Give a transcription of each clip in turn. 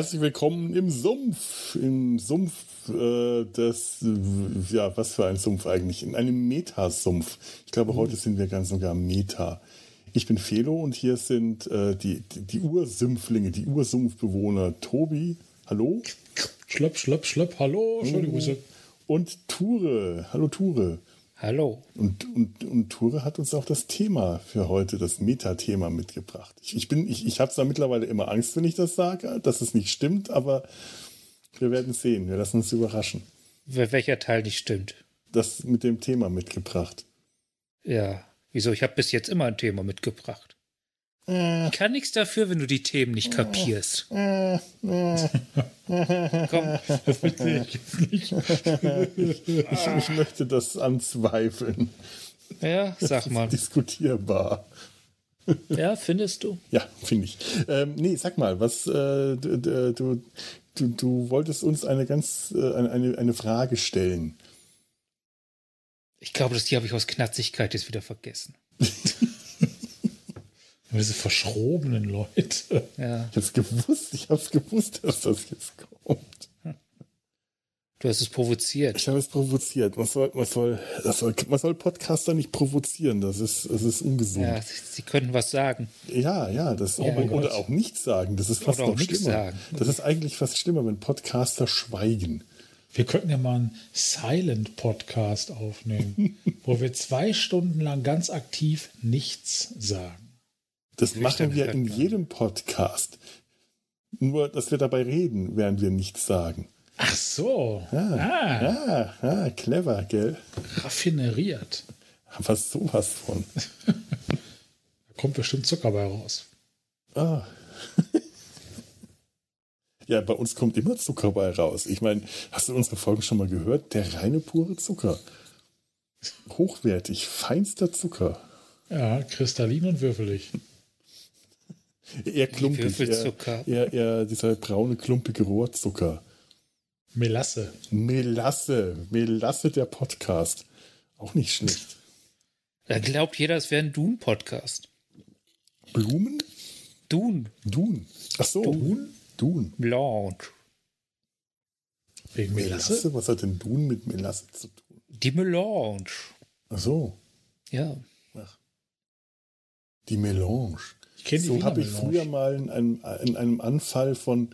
Herzlich willkommen im Sumpf. Im Sumpf äh, des, äh, ja, was für ein Sumpf eigentlich? In einem Metasumpf. Ich glaube, heute sind wir ganz sogar Meta. Ich bin Felo und hier sind äh, die, die, die Ursümpflinge, die Ursumpfbewohner. Tobi, hallo? Schlopp, schlopp, schlopp, hallo, schöne Grüße. Und Ture, hallo Ture. Hallo. Und, und, und Ture hat uns auch das Thema für heute, das Metathema mitgebracht. Ich, ich, bin, ich, ich habe zwar mittlerweile immer Angst, wenn ich das sage, dass es nicht stimmt, aber wir werden sehen. Wir lassen uns überraschen. Welcher Teil nicht stimmt? Das mit dem Thema mitgebracht. Ja. Wieso? Ich habe bis jetzt immer ein Thema mitgebracht. Ich kann nichts dafür, wenn du die Themen nicht kapierst. Komm, Das verstehe ich jetzt nicht. Ich, ich möchte das anzweifeln. ja, sag mal. Diskutierbar. Ja, findest du? Ja, finde ich. Ähm, nee, sag mal, was äh, du, du, du, du wolltest uns eine ganz äh, eine, eine Frage stellen. Ich glaube, das die habe ich aus Knatzigkeit jetzt wieder vergessen. Diese verschrobenen Leute. Ja. Ich hab's gewusst, ich hab's gewusst, dass das jetzt kommt. Du hast es provoziert. Ich habe es provoziert. Man soll, man soll, das soll, man soll Podcaster nicht provozieren. Das ist, das ist ungesund. Ja, sie können was sagen. Ja, ja, das Ja, oder, Gott. oder auch nichts sagen. Das ist fast Oder auch noch schlimmer. sagen. Das ist eigentlich fast schlimmer, wenn Podcaster schweigen. Wir könnten ja mal einen Silent-Podcast aufnehmen, wo wir zwei Stunden lang ganz aktiv nichts sagen. Das machen wir in jedem Podcast. Nur, dass wir dabei reden, während wir nichts sagen. Ach so. Ja, Ah, ja, ja clever, gell? raffineriert. Was sowas von. Da kommt bestimmt Zucker bei raus. Ah. ja, bei uns kommt immer Zucker bei raus. Ich meine, hast du unsere Folgen schon mal gehört? Der reine pure Zucker. Hochwertig, feinster Zucker. Ja, kristallin und würfelig. Eher klumpig. Würfelzucker. eher, eher dieser braune, klumpige Rohrzucker. Melasse. Melasse. Melasse der Podcast. Auch nicht schlecht. Da glaubt jeder, es wäre ein Dune-Podcast. Blumen? Dune. Dun. Ach so. Dun? Dun. Lounge. Wegen Melasse? Melasse? Was hat denn Dun mit Melasse zu tun? Die Melange. Ach so. Ja. Die Melange. Ich So habe ich früher mal in einem, in einem Anfall von,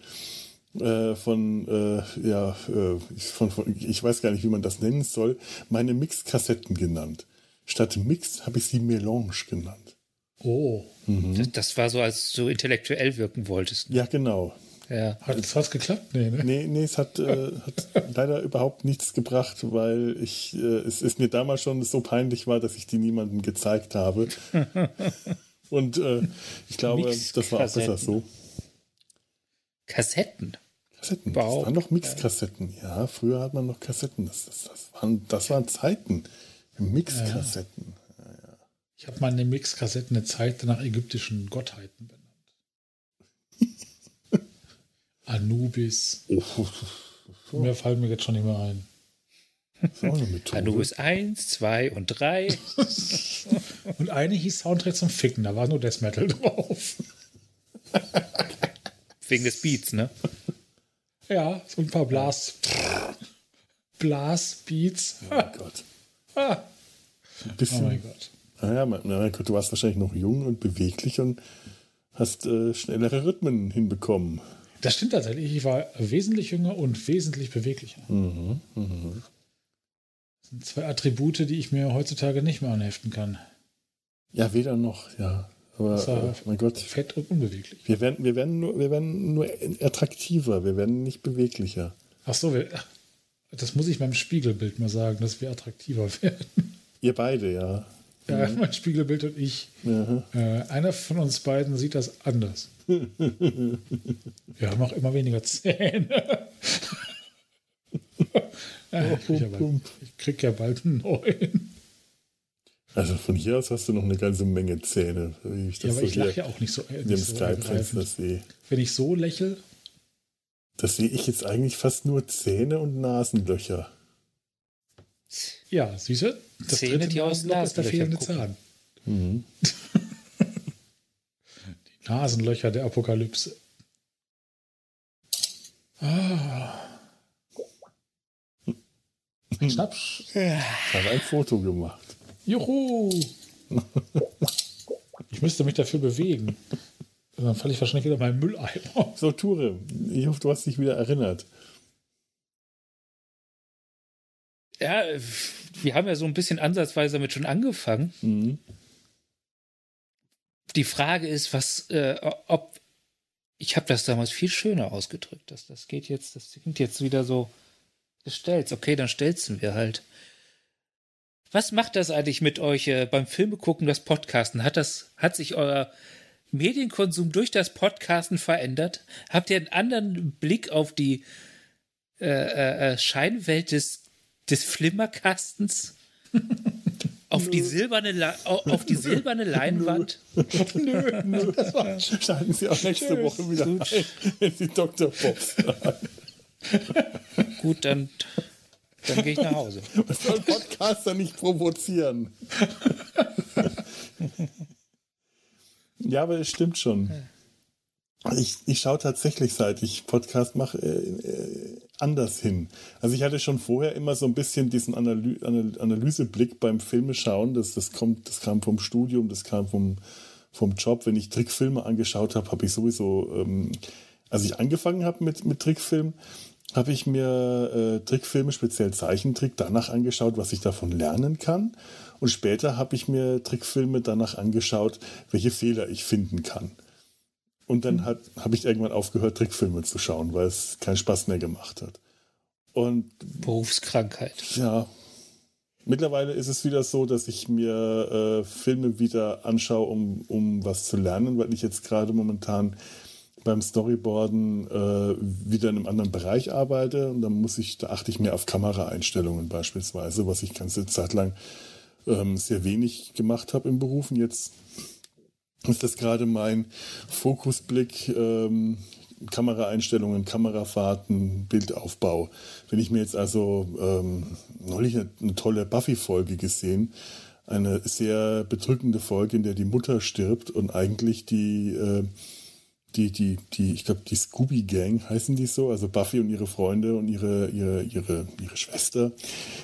äh, von, äh, ja, äh, von, von, ich weiß gar nicht, wie man das nennen soll, meine Mixkassetten genannt. Statt Mix habe ich sie Melange genannt. Oh, Das, das war so, als du so intellektuell wirken wolltest. Ja, genau. Ja. hat es was geklappt? Nee, ne? Nee, nee, es hat, äh, hat leider überhaupt nichts gebracht, weil ich, äh, es ist mir damals schon so peinlich war, dass ich die niemandem gezeigt habe. Und äh, ich glaube, das war auch besser so. Kassetten. Kassetten. Das waren noch Mixkassetten. Ja, früher hat man noch Kassetten. Das, das, das, waren, das waren Zeiten. Mixkassetten. Ich habe meine Mixkassetten eine Zeit nach ägyptischen Gottheiten benannt. Anubis. Oh, Mehr fallen mir jetzt schon nicht mehr ein. Das ist auch eine Methode. Anubis 1, 2 und 3. Und eine hieß Soundtrack zum Ficken, da war nur Death Metal drauf. Wegen des Beats, ne? Ja, so ein paar Blas. Blasbeats. Oh Gott. Ah, Ein oh bisschen. mein Gott. naja, mein, na du warst wahrscheinlich noch jung und beweglich und hast äh, schnellere Rhythmen hinbekommen. Das stimmt tatsächlich. Ich war wesentlich jünger und wesentlich beweglicher. Mhm, mhm. Das sind zwei Attribute, die ich mir heutzutage nicht mehr anheften kann. Ja, weder noch, ja. Aber äh, mein Gott, Fett und unbeweglich. wir werden, wir, werden nur, wir werden nur attraktiver, wir werden nicht beweglicher. Ach so, wir, das muss ich meinem Spiegelbild mal sagen, dass wir attraktiver werden. Ihr beide, ja. Ja, mein Spiegelbild und ich. Mhm. Äh, einer von uns beiden sieht das anders. Wir haben auch immer weniger Zähne. Ja, ich, krieg ja bald, ich krieg ja bald einen neuen. Also von hier aus hast du noch eine ganze Menge Zähne. Wie ich das Ja, aber so ich lache ja auch nicht so, äh, nicht so Skype-Fenster ergreifend. sehe. Wenn ich so lächle, Das sehe ich jetzt eigentlich fast nur Zähne und Nasenlöcher. ja, siehst du? Das Zähne, dritte die aus Nasenloch ist der fehlende gucken. Zahn. Mhm. Die Nasenlöcher der Apokalypse. Schnaps. Ich habe ein Foto gemacht. Juhu! Ich müsste mich dafür bewegen. Dann falle ich wahrscheinlich wieder meinen Mülleimer. So, Ture, ich hoffe, du hast dich wieder erinnert. Ja, wir haben ja so ein bisschen ansatzweise damit schon angefangen. Mhm. Die Frage ist, was, äh, ob ich habe das damals viel schöner ausgedrückt. Das, das geht jetzt, das klingt jetzt wieder so gestellt. Okay, dann stellst wir halt. Was macht das eigentlich mit euch äh, beim Filme gucken, das Podcasten? Hat das, hat sich euer Medienkonsum durch das Podcasten verändert? Habt ihr einen anderen Blick auf die äh, äh, äh Scheinwelt des, des Flimmerkastens? auf die silberne, Le auf die silberne Leinwand? nö, nö, das war Schalten Sie auch nächste Tschüss. Woche wieder ein, wenn Sie Dr. Pops sagen. Gut, dann, dann gehe ich nach Hause. Man soll Podcaster nicht provozieren. ja, aber es stimmt schon. Ich, ich schaue tatsächlich, seit ich Podcast mache, äh, äh, anders hin. Also ich hatte schon vorher immer so ein bisschen diesen Analy Analyseblick beim Filmeschauen. Das, das, kommt, das kam vom Studium, das kam vom, vom Job. Wenn ich Trickfilme angeschaut habe, habe ich sowieso, ähm, als ich angefangen habe mit, mit Trickfilm, habe ich mir äh, Trickfilme, speziell Zeichentrick, danach angeschaut, was ich davon lernen kann. Und später habe ich mir Trickfilme danach angeschaut, welche Fehler ich finden kann. Und dann mhm. habe ich irgendwann aufgehört, Trickfilme zu schauen, weil es keinen Spaß mehr gemacht hat. Und Berufskrankheit. Ja. Mittlerweile ist es wieder so, dass ich mir äh, Filme wieder anschaue, um, um was zu lernen, weil ich jetzt gerade momentan beim Storyboarden äh, wieder in einem anderen Bereich arbeite und dann muss ich, da achte ich mehr auf Kameraeinstellungen beispielsweise, was ich ganze Zeit lang ähm, sehr wenig gemacht habe im Beruf. Und jetzt ist das gerade mein Fokusblick, ähm, Kameraeinstellungen, Kamerafahrten, Bildaufbau. Wenn ich mir jetzt also ähm, neulich eine, eine tolle Buffy-Folge gesehen, eine sehr bedrückende Folge, in der die Mutter stirbt und eigentlich die äh, die, die, die, ich glaube, die Scooby Gang heißen die so, also Buffy und ihre Freunde und ihre, ihre, ihre, ihre Schwester,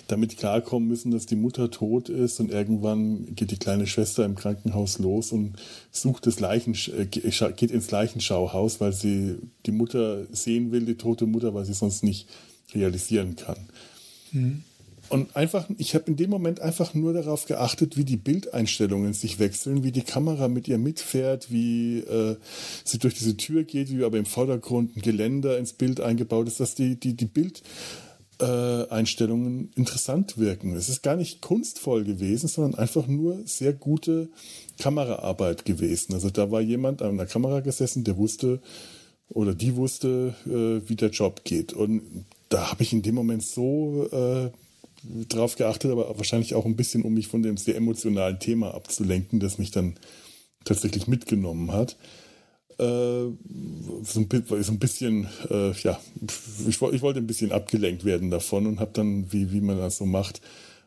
damit klarkommen müssen, dass die Mutter tot ist und irgendwann geht die kleine Schwester im Krankenhaus los und sucht das Leichen, äh, geht ins Leichenschauhaus, weil sie die Mutter sehen will, die tote Mutter, weil sie sonst nicht realisieren kann. Mhm. Und einfach, ich habe in dem Moment einfach nur darauf geachtet, wie die Bildeinstellungen sich wechseln, wie die Kamera mit ihr mitfährt, wie äh, sie durch diese Tür geht, wie aber im Vordergrund ein Geländer ins Bild eingebaut ist, dass die, die, die Bildeinstellungen äh, interessant wirken. Es ist gar nicht kunstvoll gewesen, sondern einfach nur sehr gute Kameraarbeit gewesen. Also da war jemand an der Kamera gesessen, der wusste oder die wusste, äh, wie der Job geht. Und da habe ich in dem Moment so äh, drauf geachtet, aber wahrscheinlich auch ein bisschen, um mich von dem sehr emotionalen Thema abzulenken, das mich dann tatsächlich mitgenommen hat. Äh, so, ein, so ein bisschen, äh, ja, ich, ich, wollte ein bisschen abgelenkt werden davon und habe dann, wie, wie man das so macht,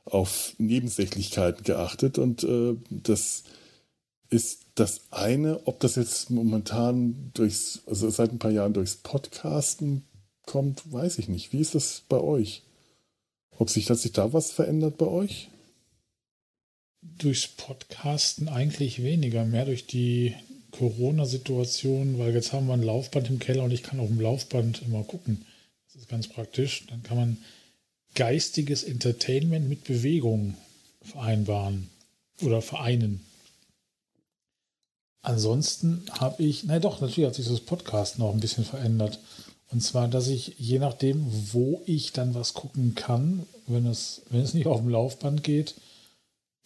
auf Nebensächlichkeiten geachtet und äh, das ist das eine, ob das jetzt momentan durchs, also seit ein paar Jahren durchs Podcasten kommt, weiß ich nicht. Wie ist das bei euch? Ob sich, hat sich da was verändert bei euch? Durchs Podcasten eigentlich weniger, mehr durch die Corona-Situation, weil jetzt haben wir ein Laufband im Keller und ich kann auf dem Laufband immer gucken. Das ist ganz praktisch. Dann kann man geistiges Entertainment mit Bewegung vereinbaren oder vereinen. Ansonsten habe ich, na doch, natürlich hat sich das Podcast noch ein bisschen verändert. Und zwar, dass ich je nachdem, wo ich dann was gucken kann, wenn es, wenn es nicht auf dem Laufband geht,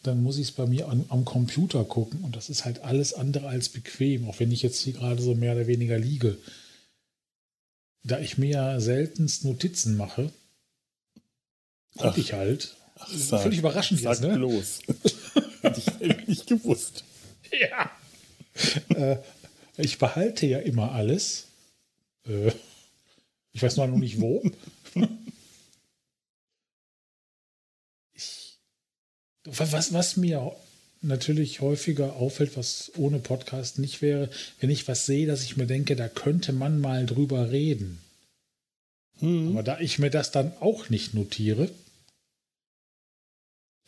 dann muss ich es bei mir an, am Computer gucken. Und das ist halt alles andere als bequem, auch wenn ich jetzt hier gerade so mehr oder weniger liege. Da ich mir ja seltenst Notizen mache, gucke ich halt. Ach, sag, Völlig überraschend sag jetzt, ne? bloß. Hätte ich nicht gewusst. Ja. äh, ich behalte ja immer alles. Äh, ich weiß noch nicht wo. ich, was, was mir natürlich häufiger auffällt, was ohne Podcast nicht wäre, wenn ich was sehe, dass ich mir denke, da könnte man mal drüber reden. Hm. Aber da ich mir das dann auch nicht notiere,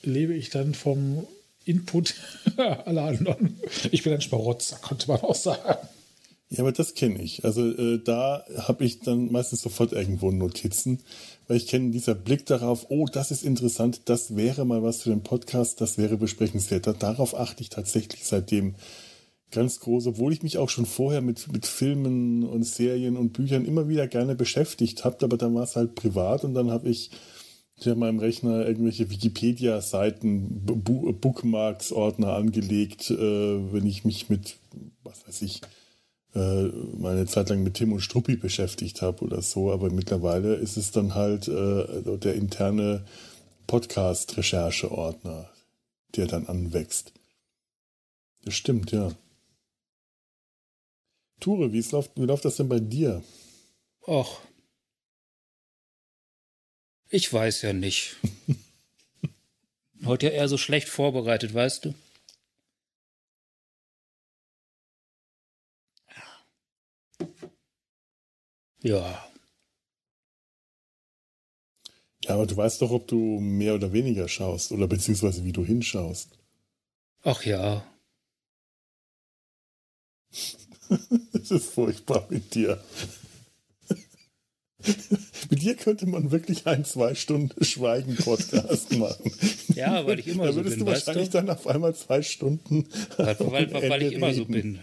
lebe ich dann vom Input aller anderen. Ich bin ein Schmarotzer, konnte man auch sagen. Ja, aber das kenne ich. Also äh, da habe ich dann meistens sofort irgendwo Notizen, weil ich kenne dieser Blick darauf, oh, das ist interessant, das wäre mal was für den Podcast, das wäre besprechenswert. Darauf achte ich tatsächlich seitdem ganz groß, obwohl ich mich auch schon vorher mit, mit Filmen und Serien und Büchern immer wieder gerne beschäftigt habe, aber dann war es halt privat und dann habe ich auf meinem Rechner irgendwelche Wikipedia-Seiten, Bookmarks, Ordner angelegt, äh, wenn ich mich mit, was weiß ich, äh, meine Zeit lang mit Tim und Struppi beschäftigt habe oder so, aber mittlerweile ist es dann halt äh, der interne Podcast-Recherche-Ordner, der dann anwächst. Das stimmt, ja. Ture, wie läuft, wie läuft das denn bei dir? Och. Ich weiß ja nicht. Heute ja eher so schlecht vorbereitet, weißt du? Ja. Ja, aber du weißt doch, ob du mehr oder weniger schaust oder beziehungsweise wie du hinschaust. Ach ja. das ist furchtbar mit dir. Mit dir könnte man wirklich ein zwei Stunden Schweigen-Podcast machen. Ja, weil ich immer so bin. Da würdest du wahrscheinlich du? dann auf einmal zwei Stunden. Weil, weil, weil ich immer reden. so bin.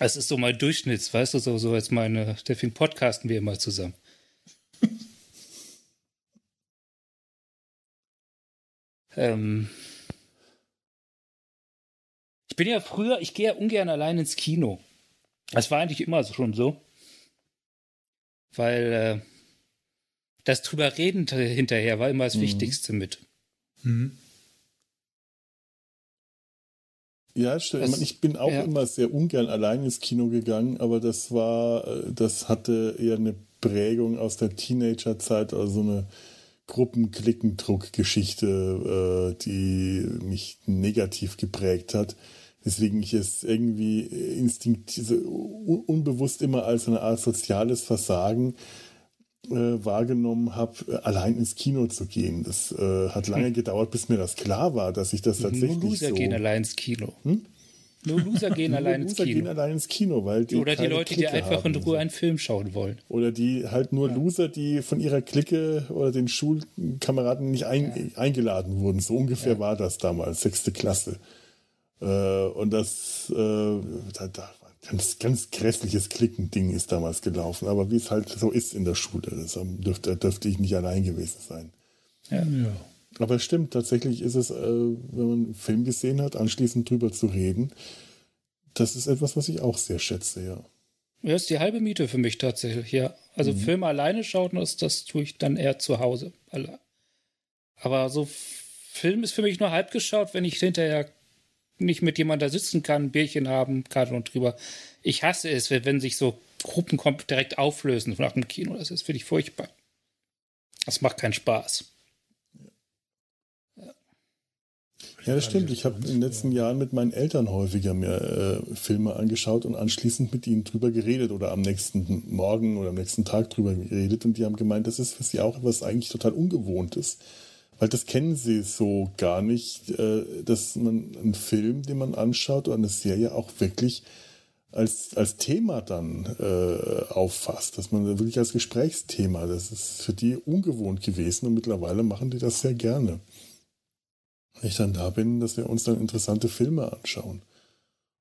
Es ist so mein Durchschnitts, weißt du, so, so als meine, deswegen podcasten wir immer zusammen. ähm, ich bin ja früher, ich gehe ja ungern allein ins Kino. Das war eigentlich immer schon so. Weil äh, das drüber reden hinterher war immer das mhm. Wichtigste mit. Mhm. Ja, stimmt. ich bin auch ja. immer sehr ungern allein ins Kino gegangen, aber das war, äh, das hatte eher eine Prägung aus der Teenagerzeit, also eine Gruppenklickendruck-Geschichte, äh, die mich negativ geprägt hat. Deswegen ich es irgendwie instinktiv, unbewusst immer als eine Art soziales Versagen äh, wahrgenommen habe, äh, allein ins Kino zu gehen. Das äh, hat lange hm. gedauert, bis mir das klar war, dass ich das tatsächlich Nur Loser so... gehen allein ins Kino. Hm? Nur Loser gehen allein ins Kino. gehen allein ins Kino, weil die Oder die Leute, Clique die einfach in Ruhe einen Film schauen wollen. Oder die halt nur ja. Loser, die von ihrer Clique oder den Schulkameraden nicht ein, ja. eingeladen wurden. So ungefähr ja. war das damals, sechste Klasse. Äh, und das, äh, da, da ganz, ganz grässliches Klickending ist damals gelaufen. Aber wie es halt so ist in der Schule, das dürfte, dürfte ich nicht allein gewesen sein. Ja. ja. Aber es stimmt, tatsächlich ist es, äh, wenn man einen Film gesehen hat, anschließend drüber zu reden, das ist etwas, was ich auch sehr schätze, ja. Ja, ist die halbe Miete für mich tatsächlich, ja. Also mhm. Filme alleine schauen, das, das tue ich dann eher zu Hause. Aber so Film ist für mich nur halb geschaut, wenn ich hinterher nicht mit jemandem da sitzen kann, ein Bierchen haben kann und drüber. Ich hasse es, wenn sich so Gruppen direkt auflösen nach dem Kino. Das ist für dich furchtbar. Das macht keinen Spaß. Ja, das stimmt. Ich habe in den letzten Jahren mit meinen Eltern häufiger mir äh, Filme angeschaut und anschließend mit ihnen drüber geredet oder am nächsten Morgen oder am nächsten Tag drüber geredet. Und die haben gemeint, das ist für sie auch etwas eigentlich total Ungewohntes. Weil das kennen sie so gar nicht, äh, dass man einen Film, den man anschaut oder eine Serie auch wirklich als, als Thema dann äh, auffasst, dass man wirklich als Gesprächsthema, das ist für die ungewohnt gewesen und mittlerweile machen die das sehr gerne. Wenn ich dann da bin, dass wir uns dann interessante Filme anschauen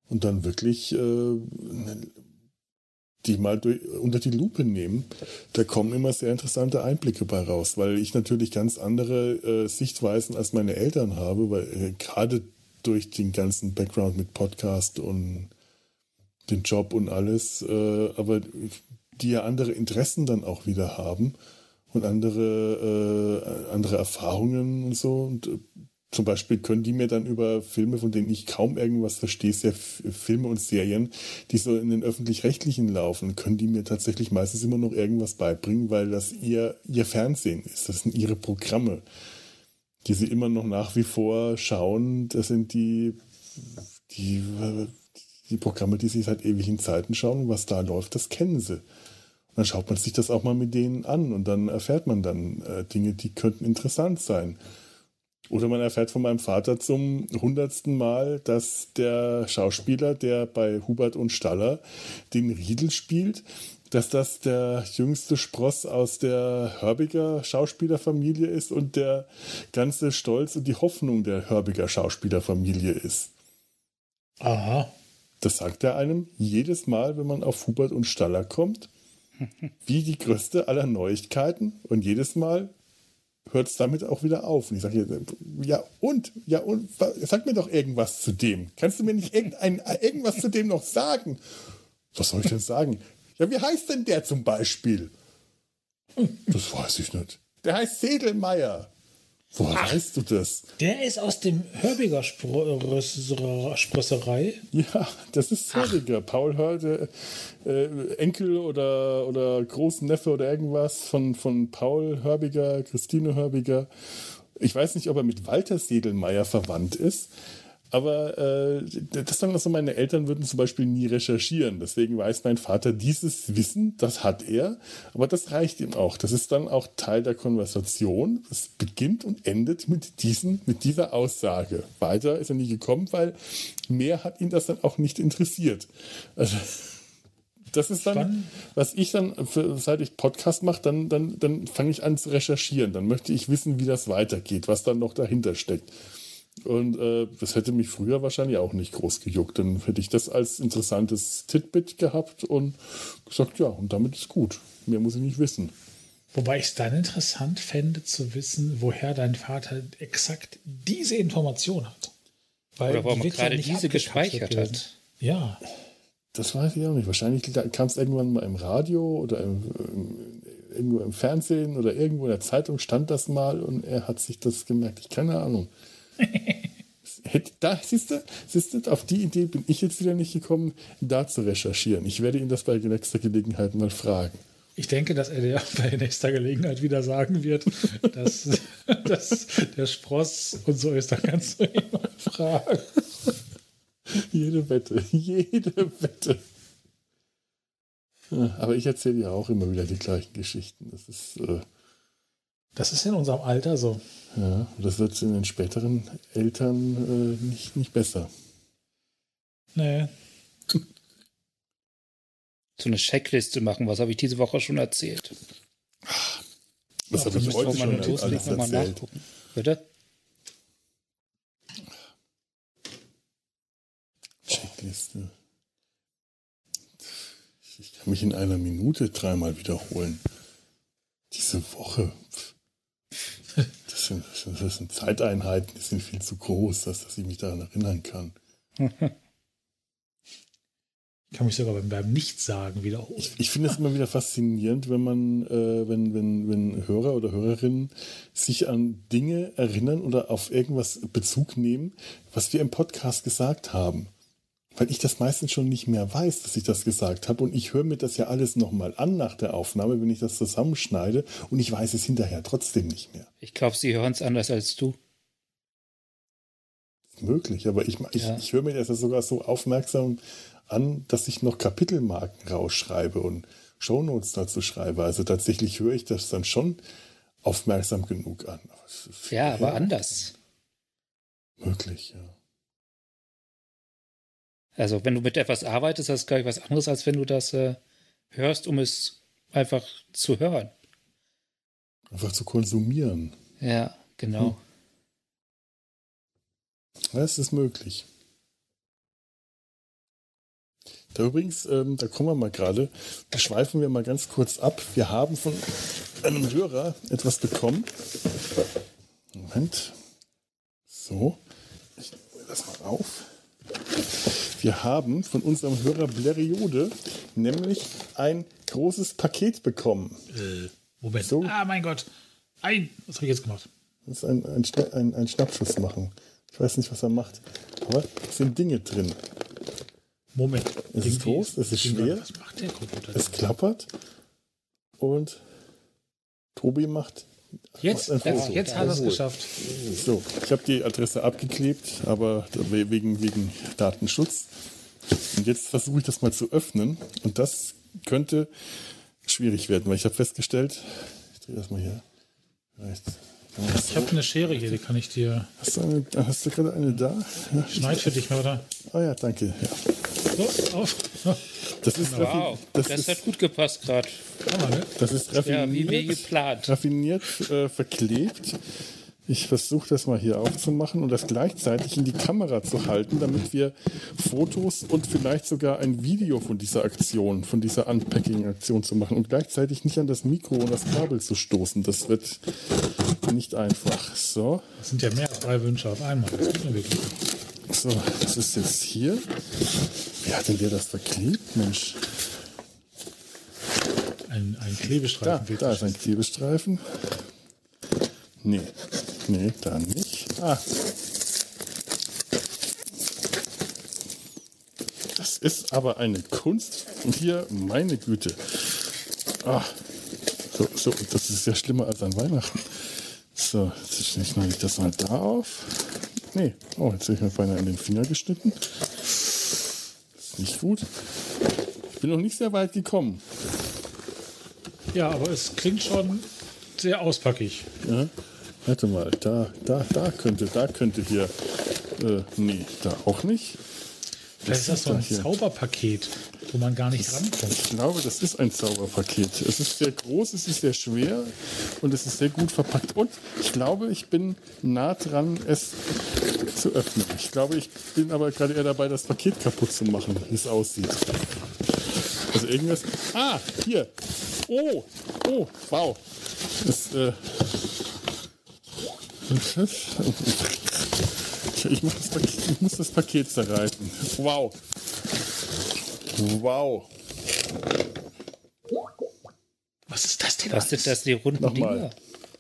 und dann wirklich äh, die mal durch, unter die Lupe nehmen, da kommen immer sehr interessante Einblicke bei raus, weil ich natürlich ganz andere äh, Sichtweisen als meine Eltern habe, weil äh, gerade durch den ganzen Background mit Podcast und den Job und alles, äh, aber die ja andere Interessen dann auch wieder haben und andere, äh, andere Erfahrungen und so. Und äh, zum Beispiel können die mir dann über Filme, von denen ich kaum irgendwas verstehe, sehr Filme und Serien, die so in den öffentlich-rechtlichen laufen, können die mir tatsächlich meistens immer noch irgendwas beibringen, weil das ihr, ihr Fernsehen ist. Das sind ihre Programme, die sie immer noch nach wie vor schauen. Das sind die, die, die Programme, die sie seit ewigen Zeiten schauen. Und was da läuft, das kennen sie. Dann schaut man sich das auch mal mit denen an und dann erfährt man dann äh, Dinge, die könnten interessant sein. Oder man erfährt von meinem Vater zum hundertsten Mal, dass der Schauspieler, der bei Hubert und Staller den Riedel spielt, dass das der jüngste Spross aus der Hörbiger Schauspielerfamilie ist und der ganze Stolz und die Hoffnung der Hörbiger Schauspielerfamilie ist. Aha. Das sagt er einem jedes Mal, wenn man auf Hubert und Staller kommt, wie die größte aller Neuigkeiten. Und jedes Mal hört es damit auch wieder auf. Und ich sage, ja und, ja und, sag mir doch irgendwas zu dem. Kannst du mir nicht irgendein, irgendwas zu dem noch sagen? Was soll ich denn sagen? Ja, wie heißt denn der zum Beispiel? Das weiß ich nicht. Der heißt Sedelmeier. Woher Ach, weißt du das? Der ist aus dem Hörbiger Sprosserei. Ja, das ist Hörbiger. Paul Hör, äh, Enkel oder, oder Großneffe oder irgendwas von, von Paul Hörbiger, Christine Hörbiger. Ich weiß nicht, ob er mit Walter Sedelmeier verwandt ist. Aber äh, das sagen also meine Eltern würden zum Beispiel nie recherchieren. Deswegen weiß mein Vater dieses Wissen, das hat er, aber das reicht ihm auch. Das ist dann auch Teil der Konversation. Es beginnt und endet mit, diesen, mit dieser Aussage. Weiter ist er nie gekommen, weil mehr hat ihn das dann auch nicht interessiert. Also, das ist dann, Spannend. was ich dann, für, seit ich Podcast mache, dann, dann, dann fange ich an zu recherchieren. Dann möchte ich wissen, wie das weitergeht, was dann noch dahinter steckt. Und äh, das hätte mich früher wahrscheinlich auch nicht groß gejuckt. Dann hätte ich das als interessantes Titbit gehabt und gesagt, ja, und damit ist gut. Mehr muss ich nicht wissen. Wobei ich es dann interessant fände zu wissen, woher dein Vater exakt diese Information hat. Weil Oder warum die gerade ja diese gespeichert hat. Ja. Das weiß ich auch nicht. Wahrscheinlich kam es irgendwann mal im Radio oder im, im, irgendwo im Fernsehen oder irgendwo in der Zeitung stand das mal und er hat sich das gemerkt. Ich keine Ahnung. da, siehst du, siehst du, auf die Idee bin ich jetzt wieder nicht gekommen, da zu recherchieren. Ich werde ihn das bei nächster Gelegenheit mal fragen. Ich denke, dass er dir bei nächster Gelegenheit wieder sagen wird, dass, dass der Spross und so ist. Da kannst du ihn mal fragen. Jede Wette, jede Wette. Aber ich erzähle ja auch immer wieder die gleichen Geschichten. Das ist. Äh das ist in unserem Alter so. Ja, das wird in den späteren Eltern äh, nicht, nicht besser. Nee. So eine Checkliste machen, was habe ich diese Woche schon erzählt? Was habe ich heute schon alles erzählt? Nachgucken. Bitte? Checkliste. Ich kann mich in einer Minute dreimal wiederholen. Diese Woche. Das sind, das sind Zeiteinheiten, die sind viel zu groß, dass, dass ich mich daran erinnern kann. Ich kann mich sogar beim, beim Nichtsagen wiederholen. Ich, ich finde es immer wieder faszinierend, wenn man, äh, wenn, wenn, wenn Hörer oder Hörerinnen sich an Dinge erinnern oder auf irgendwas Bezug nehmen, was wir im Podcast gesagt haben weil ich das meistens schon nicht mehr weiß, dass ich das gesagt habe. Und ich höre mir das ja alles nochmal an nach der Aufnahme, wenn ich das zusammenschneide. Und ich weiß es hinterher trotzdem nicht mehr. Ich glaube, sie hören es anders als du. möglich, aber ich, ich, ja. ich höre mir das ja sogar so aufmerksam an, dass ich noch Kapitelmarken rausschreibe und Shownotes dazu schreibe. Also tatsächlich höre ich das dann schon aufmerksam genug an. ja, aber anders. Möglich, ja. Also wenn du mit etwas arbeitest, das ist glaube ich was anderes, als wenn du das äh, hörst, um es einfach zu hören. Einfach zu konsumieren. Ja, genau. Hm. Das ist möglich. Da übrigens, ähm, da kommen wir mal gerade, da schweifen wir mal ganz kurz ab. Wir haben von einem Hörer etwas bekommen. Moment. So, ich nehme das mal auf. Wir haben von unserem Hörer Bleriode nämlich ein großes Paket bekommen. Äh, Moment. So. Ah, mein Gott. Ein, was habe ich jetzt gemacht? Das ist ein, ein, ein, ein Schnappschuss machen. Ich weiß nicht, was er macht. Aber es sind Dinge drin. Moment. Es ist groß, es ist schwer. Was macht der Computer? Es klappert. Und Tobi macht Jetzt, jetzt, jetzt hat er es geschafft. So, ich habe die Adresse abgeklebt, aber wegen, wegen Datenschutz. Und jetzt versuche ich das mal zu öffnen. Und das könnte schwierig werden, weil ich habe festgestellt, ich drehe das mal hier. Rechts. Ich habe eine Schere hier, die kann ich dir. Hast du, eine, hast du gerade eine da? Ja, Schneid für dich mal, oder? Ah ja, danke. Ja. So, auf. Das ist wow, das, das ist, hat gut gepasst gerade. Das ist raffiniert, ja, wie, wie geplant. raffiniert äh, verklebt. Ich versuche das mal hier aufzumachen und das gleichzeitig in die Kamera zu halten, damit wir Fotos und vielleicht sogar ein Video von dieser Aktion, von dieser Unpacking-Aktion zu machen und gleichzeitig nicht an das Mikro und das Kabel zu stoßen. Das wird nicht einfach. So. Das sind ja mehr als drei Wünsche auf einmal. So, das ist jetzt hier. Wie hat denn der das verklebt, Mensch? Ein, ein Klebestreifen. Da, da ist ein Klebestreifen. Nee, nee, da nicht. Ah. Das ist aber eine Kunst. Und hier, meine Güte. Ah. So, so, das ist ja schlimmer als an Weihnachten. So, jetzt schneide ich das mal da auf. Nee, oh, jetzt habe ich mir beinahe in den Finger geschnitten. Das ist nicht gut. Ich bin noch nicht sehr weit gekommen. Ja, aber es klingt schon sehr auspackig. Ja. Warte mal, da, da, da könnte, da könnte hier. Äh, nee, da auch nicht. Vielleicht ist das so ein hier? Zauberpaket, wo man gar nicht rankommt. Ich glaube, das ist ein Zauberpaket. Es ist sehr groß, es ist sehr schwer und es ist sehr gut verpackt. Und ich glaube, ich bin nah dran, es zu öffnen. Ich glaube, ich bin aber gerade eher dabei, das Paket kaputt zu machen, wie es aussieht. Also irgendwas. Ah, hier. Oh, oh, wow. Das, äh, ich, muss das Paket, ich muss das Paket zerreißen. Wow. Wow. Was ist das denn? Was sind das, die runden Nochmal. Dinger?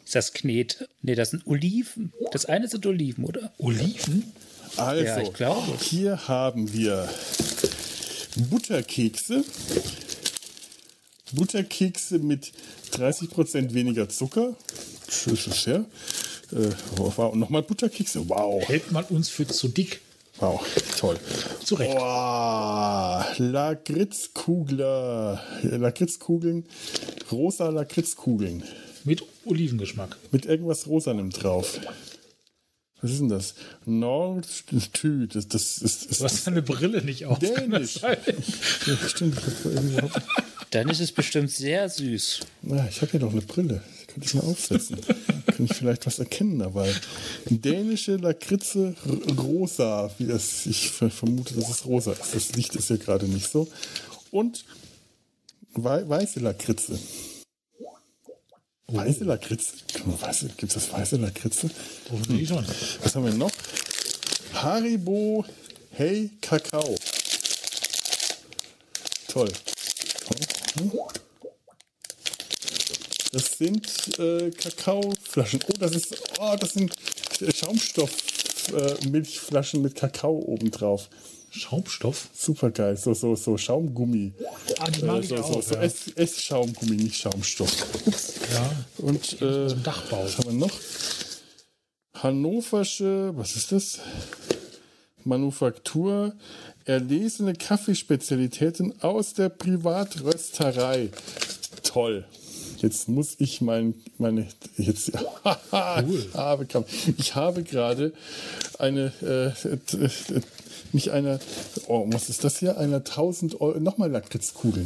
Ist das Knet? Ne, das sind Oliven. Das eine sind Oliven, oder? Oliven? Also, ja, ich glaube. hier haben wir Butterkekse. Butterkekse mit 30% weniger Zucker. Das ist ja. Äh, wow. Und nochmal Butterkekse. Wow. Hält man uns für zu dick. Wow, toll. Zu Recht. Oh, Lakritzkugler. Lakritzkugeln. Rosa Lakritzkugeln. Mit Olivengeschmack. Mit irgendwas Rosanem drauf. Was ist denn das? Nord Tü. Das, das ist, ist, du hast deine Brille nicht auf. Dänisch. Ja, stimmt. Dann ist es bestimmt sehr süß. Ja, ich habe hier doch eine Brille. Könnte ich mal aufsetzen. Kann ich vielleicht was erkennen dabei. Dänische Lakritze rosa, wie das, ich vermute, dass es rosa ist. Das Licht ist ja gerade nicht so. Und weiße Lakritze. Weiße Lakritze? Gibt es das weiße Lakritze? Hm. Was haben wir noch? Haribo Hey Kakao. Toll. Hm. Das sind äh, Kakaoflaschen. Oh, das ist, oh, das sind Schaumstoff-Milchflaschen äh, mit Kakao obendrauf. Schaumstoff? Super geil. So, so, so Schaumgummi. Ah, die mag äh, so, ich auch, so, ja. Ess, Essschaumgummi, nicht Schaumstoff. Ups. Ja. Und äh, Dachbau. was haben wir noch? Hannoversche, was ist das? Manufaktur, erlesene Kaffeespezialitäten aus der Privatrösterei. Toll. Jetzt muss ich mein, meine, jetzt, cool. ich habe, ich habe gerade eine, äh, nicht eine, oh, was ist das hier? Eine 1000 Euro, nochmal Lakritzkugeln.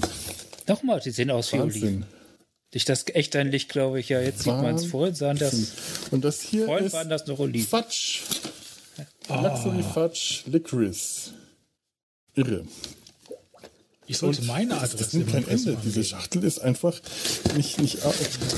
Nochmal, die sehen aus wie Oliven. Durch das echt ein Licht, glaube ich, ja. Jetzt sieht man es vorhin, sahen das. Und das hier vorhin ist waren das noch Oliven. Fatsch. Oh. Luxury Fudge Licorice. Irre. Ich sollte und meine Adresse. Das nimmt kein Ende. Diese Schachtel ist einfach nicht, nicht.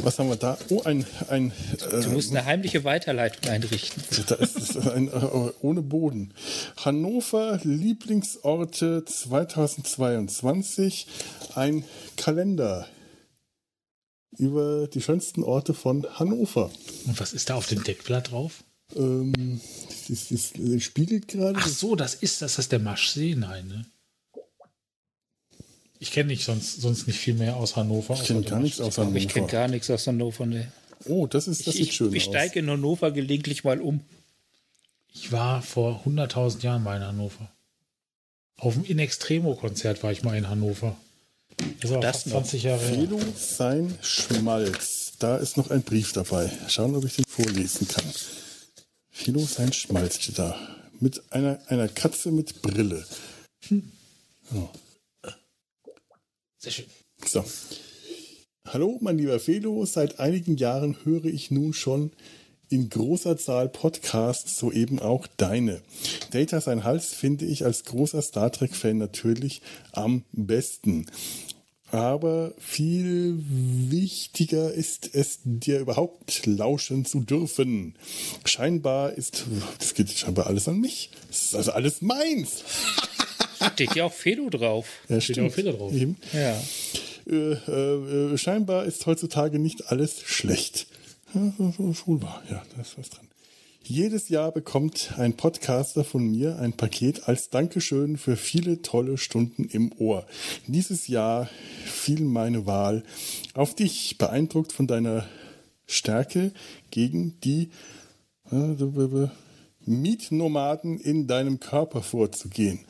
Was haben wir da? Oh, ein. ein äh, du musst eine heimliche Weiterleitung einrichten. Da ist es ein, äh, ohne Boden. Hannover Lieblingsorte 2022. Ein Kalender über die schönsten Orte von Hannover. Und was ist da auf dem Deckblatt drauf? Ähm, das, das, das spiegelt gerade. Ach so, das ist das, das ist der Maschsee, nein, ne? Ich kenne nicht sonst, sonst nicht viel mehr aus Hannover. Ich kenne gar nichts aus Hannover. Ich kenne gar nichts aus Hannover. Ne. Oh, das ist das ich, sieht schön Ich steige in Hannover gelegentlich mal um. Ich war vor 100.000 Jahren mal in Hannover. Auf dem In Extremo Konzert war ich mal in Hannover. Das war Das fast noch. 20 Jahre her. Felo sein Schmalz. Da ist noch ein Brief dabei. Schauen, ob ich den vorlesen kann. Felo sein Schmalz steht da. Mit einer, einer Katze mit Brille. Sehr schön. So. Hallo, mein lieber Felo. Seit einigen Jahren höre ich nun schon in großer Zahl Podcasts, so eben auch deine. Data sein Hals finde ich als großer Star Trek-Fan natürlich am besten. Aber viel wichtiger ist es, dir überhaupt lauschen zu dürfen. Scheinbar ist, das geht scheinbar alles an mich. Das ist also alles meins. Steht ja auch Felo drauf. Ja, Steht auch Fehler drauf. Eben. Ja. Äh, äh, scheinbar ist heutzutage nicht alles schlecht. Ja, wahr. Ja, da ist was dran. Jedes Jahr bekommt ein Podcaster von mir ein Paket als Dankeschön für viele tolle Stunden im Ohr. Dieses Jahr fiel meine Wahl auf dich, beeindruckt von deiner Stärke gegen die äh, Mietnomaden in deinem Körper vorzugehen.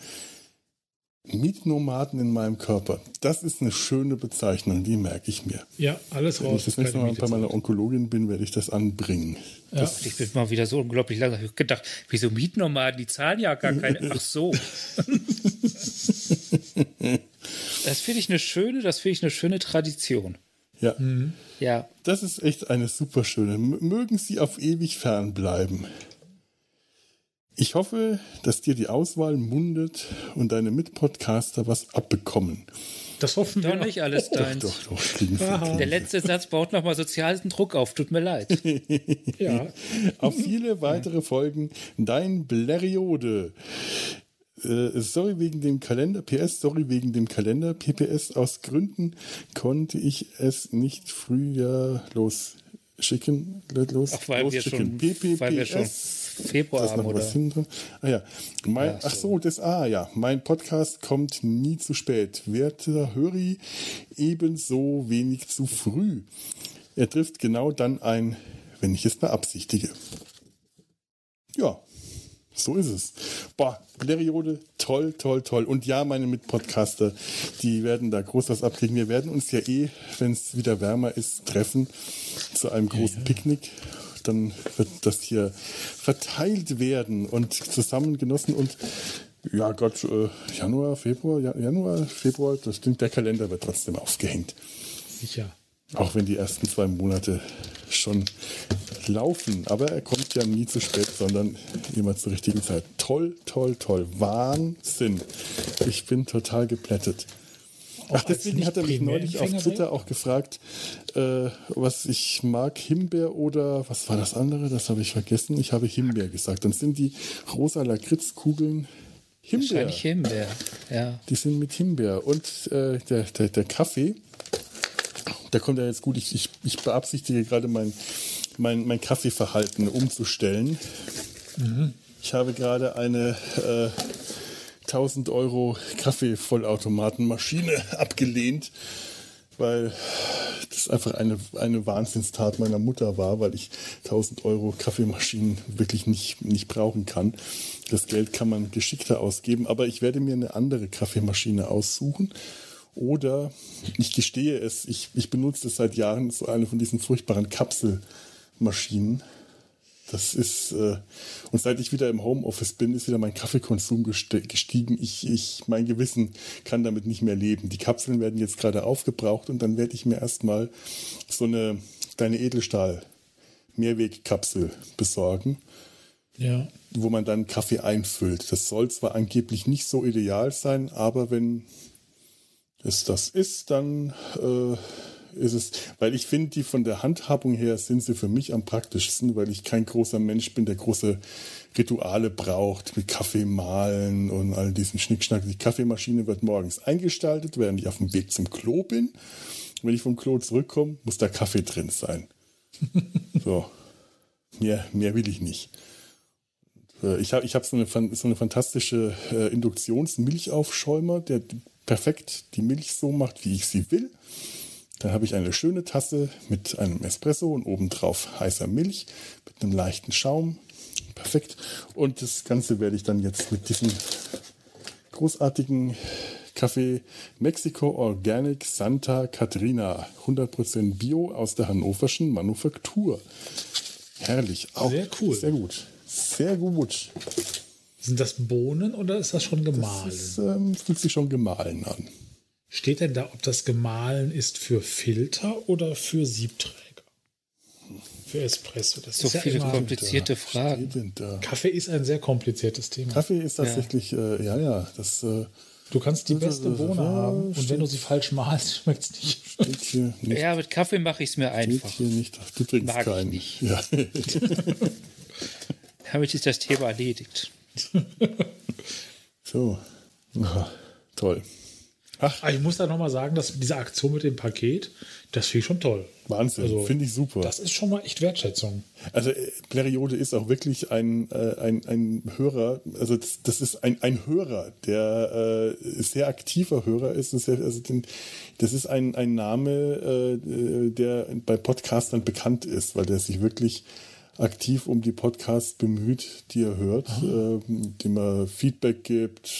Mietnomaden in meinem Körper. Das ist eine schöne Bezeichnung, die merke ich mir. Ja, alles Wenn ich raus. das nächste Mal bei meiner. Onkologin bin, werde ich das anbringen. Ja. Ich bin mal wieder so unglaublich lange gedacht, wieso Mietnomaden, die zahlen ja gar keine. Ach so. Das finde ich eine schöne, das finde ich eine schöne Tradition. Ja, Ja, das ist echt eine super schöne. Mögen Sie auf ewig fernbleiben. Ich hoffe, dass dir die Auswahl mundet und deine Mitpodcaster was abbekommen. Das hoffen wir doch nicht alles deins. Doch, doch, Sie. Aha. Der letzte Satz baut nochmal sozialen Druck auf, tut mir leid. Ja, Auf viele weitere Folgen dein Bleriode. Äh, sorry wegen dem Kalender. PS, sorry wegen dem Kalender. PPS, aus Gründen konnte ich es nicht früher losschicken. Los, Ach, weil wir schon, PPPS. weil wir schon Februar ist haben, oder? Ah ja. Mein, Ja, Ach so, das Ah ja. Mein Podcast kommt nie zu spät. Werter Höri, ebenso wenig zu früh. Er trifft genau dann ein, wenn ich es beabsichtige. Ja, so ist es. Boah, Periode, toll, toll, toll. Und ja, meine Mitpodcaster, die werden da groß was abkriegen. Wir werden uns ja eh, wenn es wieder wärmer ist, treffen zu einem großen Picknick. Dann wird das hier verteilt werden und zusammen genossen und ja Gott, äh, Januar, Februar, Ja- Januar, Februar, das stimmt, der Kalender wird trotzdem aufgehängt. sicher. Auch wenn die ersten zwei Monate schon laufen. Aber er kommt ja nie zu spät, sondern immer zur richtigen Zeit. Toll, toll, toll. Wahnsinn. Ich bin total geplättet. Ach, deswegen hat er mich neulich auf Twitter auch gefragt, äh, was ich mag, Himbeer oder was war das andere? Das habe ich vergessen. Ich habe Himbeer gesagt. Dann sind die rosa Lakritzkugeln Himbeer. Wahrscheinlich Himbeer. Ja. Die sind mit Himbeer. Und äh, der, der, der Kaffee, da kommt ja jetzt gut, ich, ich, ich beabsichtige gerade mein, mein, mein Kaffeeverhalten umzustellen. Ich habe gerade eine äh, 1000 Euro Kaffeevollautomatenmaschine abgelehnt, weil das einfach eine, eine Wahnsinnstat meiner Mutter war, weil ich 1000 Euro Kaffeemaschinen wirklich nicht, nicht brauchen kann. Das Geld kann man geschickter ausgeben, aber ich werde mir eine andere Kaffeemaschine aussuchen. Oder ich gestehe es, ich, ich benutze das seit Jahren, so eine von diesen furchtbaren Kapselmaschinen. Das ist, äh, und seit ich wieder im Homeoffice bin, ist wieder mein Kaffeekonsum gestiegen. Ich, ich, mein Gewissen kann damit nicht mehr leben. Die Kapseln werden jetzt gerade aufgebraucht und dann werde ich mir erstmal so eine kleine Edelstahl-Mehrwegkapsel besorgen Ja. wo man dann Kaffee einfüllt. Das soll zwar angeblich nicht so ideal sein, aber wenn es das ist, dann äh, ist es, weil ich finde, die von der Handhabung her sind sie für mich am praktischsten, weil ich kein großer Mensch bin, der große Rituale braucht, mit Kaffee mahlen und all diesen Schnickschnack. Die Kaffeemaschine wird morgens eingestaltet, während ich auf dem Weg zum Klo bin. Wenn ich vom Klo zurückkomme, muss da Kaffee drin sein. so. Mehr, mehr will ich nicht. Äh, Ich habe ich hab so, eine, so eine fantastische äh, Induktionsmilchaufschäumer, der perfekt die Milch so macht, wie ich sie will. Dann habe ich eine schöne Tasse mit einem Espresso und obendrauf heißer Milch mit einem leichten Schaum. Perfekt. Und das Ganze werde ich dann jetzt mit diesem großartigen Kaffee Mexico Organic Santa Catrina. 100% Bio aus der hannoverschen Manufaktur. Herrlich. Auch Sehr cool. Sehr gut. Sehr gut. Sind das Bohnen oder ist das schon gemahlen? Das ähm, fühlt sich schon gemahlen an. Steht denn da, ob das gemahlen ist für Filter oder für Siebträger? Für Espresso. Das So ist ja viele immer, komplizierte Steht Fragen. denn da? Kaffee ist ein sehr kompliziertes Thema. Kaffee ist tatsächlich, äh, ja, ja, das äh, Du kannst die beste Bohne haben und Steht- wenn du sie falsch mahlst, schmeckt es nicht. nicht. Ja, mit Kaffee mache ich es mir Steht einfach. hier nicht. Du trinkst Mag ich keinen. nicht. Ja. Damit ist das Thema erledigt. so. Ah, toll. Aber ich muss da nochmal sagen, dass diese Aktion mit dem Paket, das finde ich schon toll. Wahnsinn. Also, Finde ich super. Das ist schon mal echt Wertschätzung. Also äh, Periode ist auch wirklich ein, äh, ein, ein Hörer, also das, das ist ein, ein Hörer, der äh, sehr aktiver Hörer ist. Das ist, ja- also den, das ist ein, ein Name, äh, äh, der bei Podcastern bekannt ist, weil der sich wirklich aktiv um die Podcasts bemüht, die er hört, äh, dem er Feedback gibt,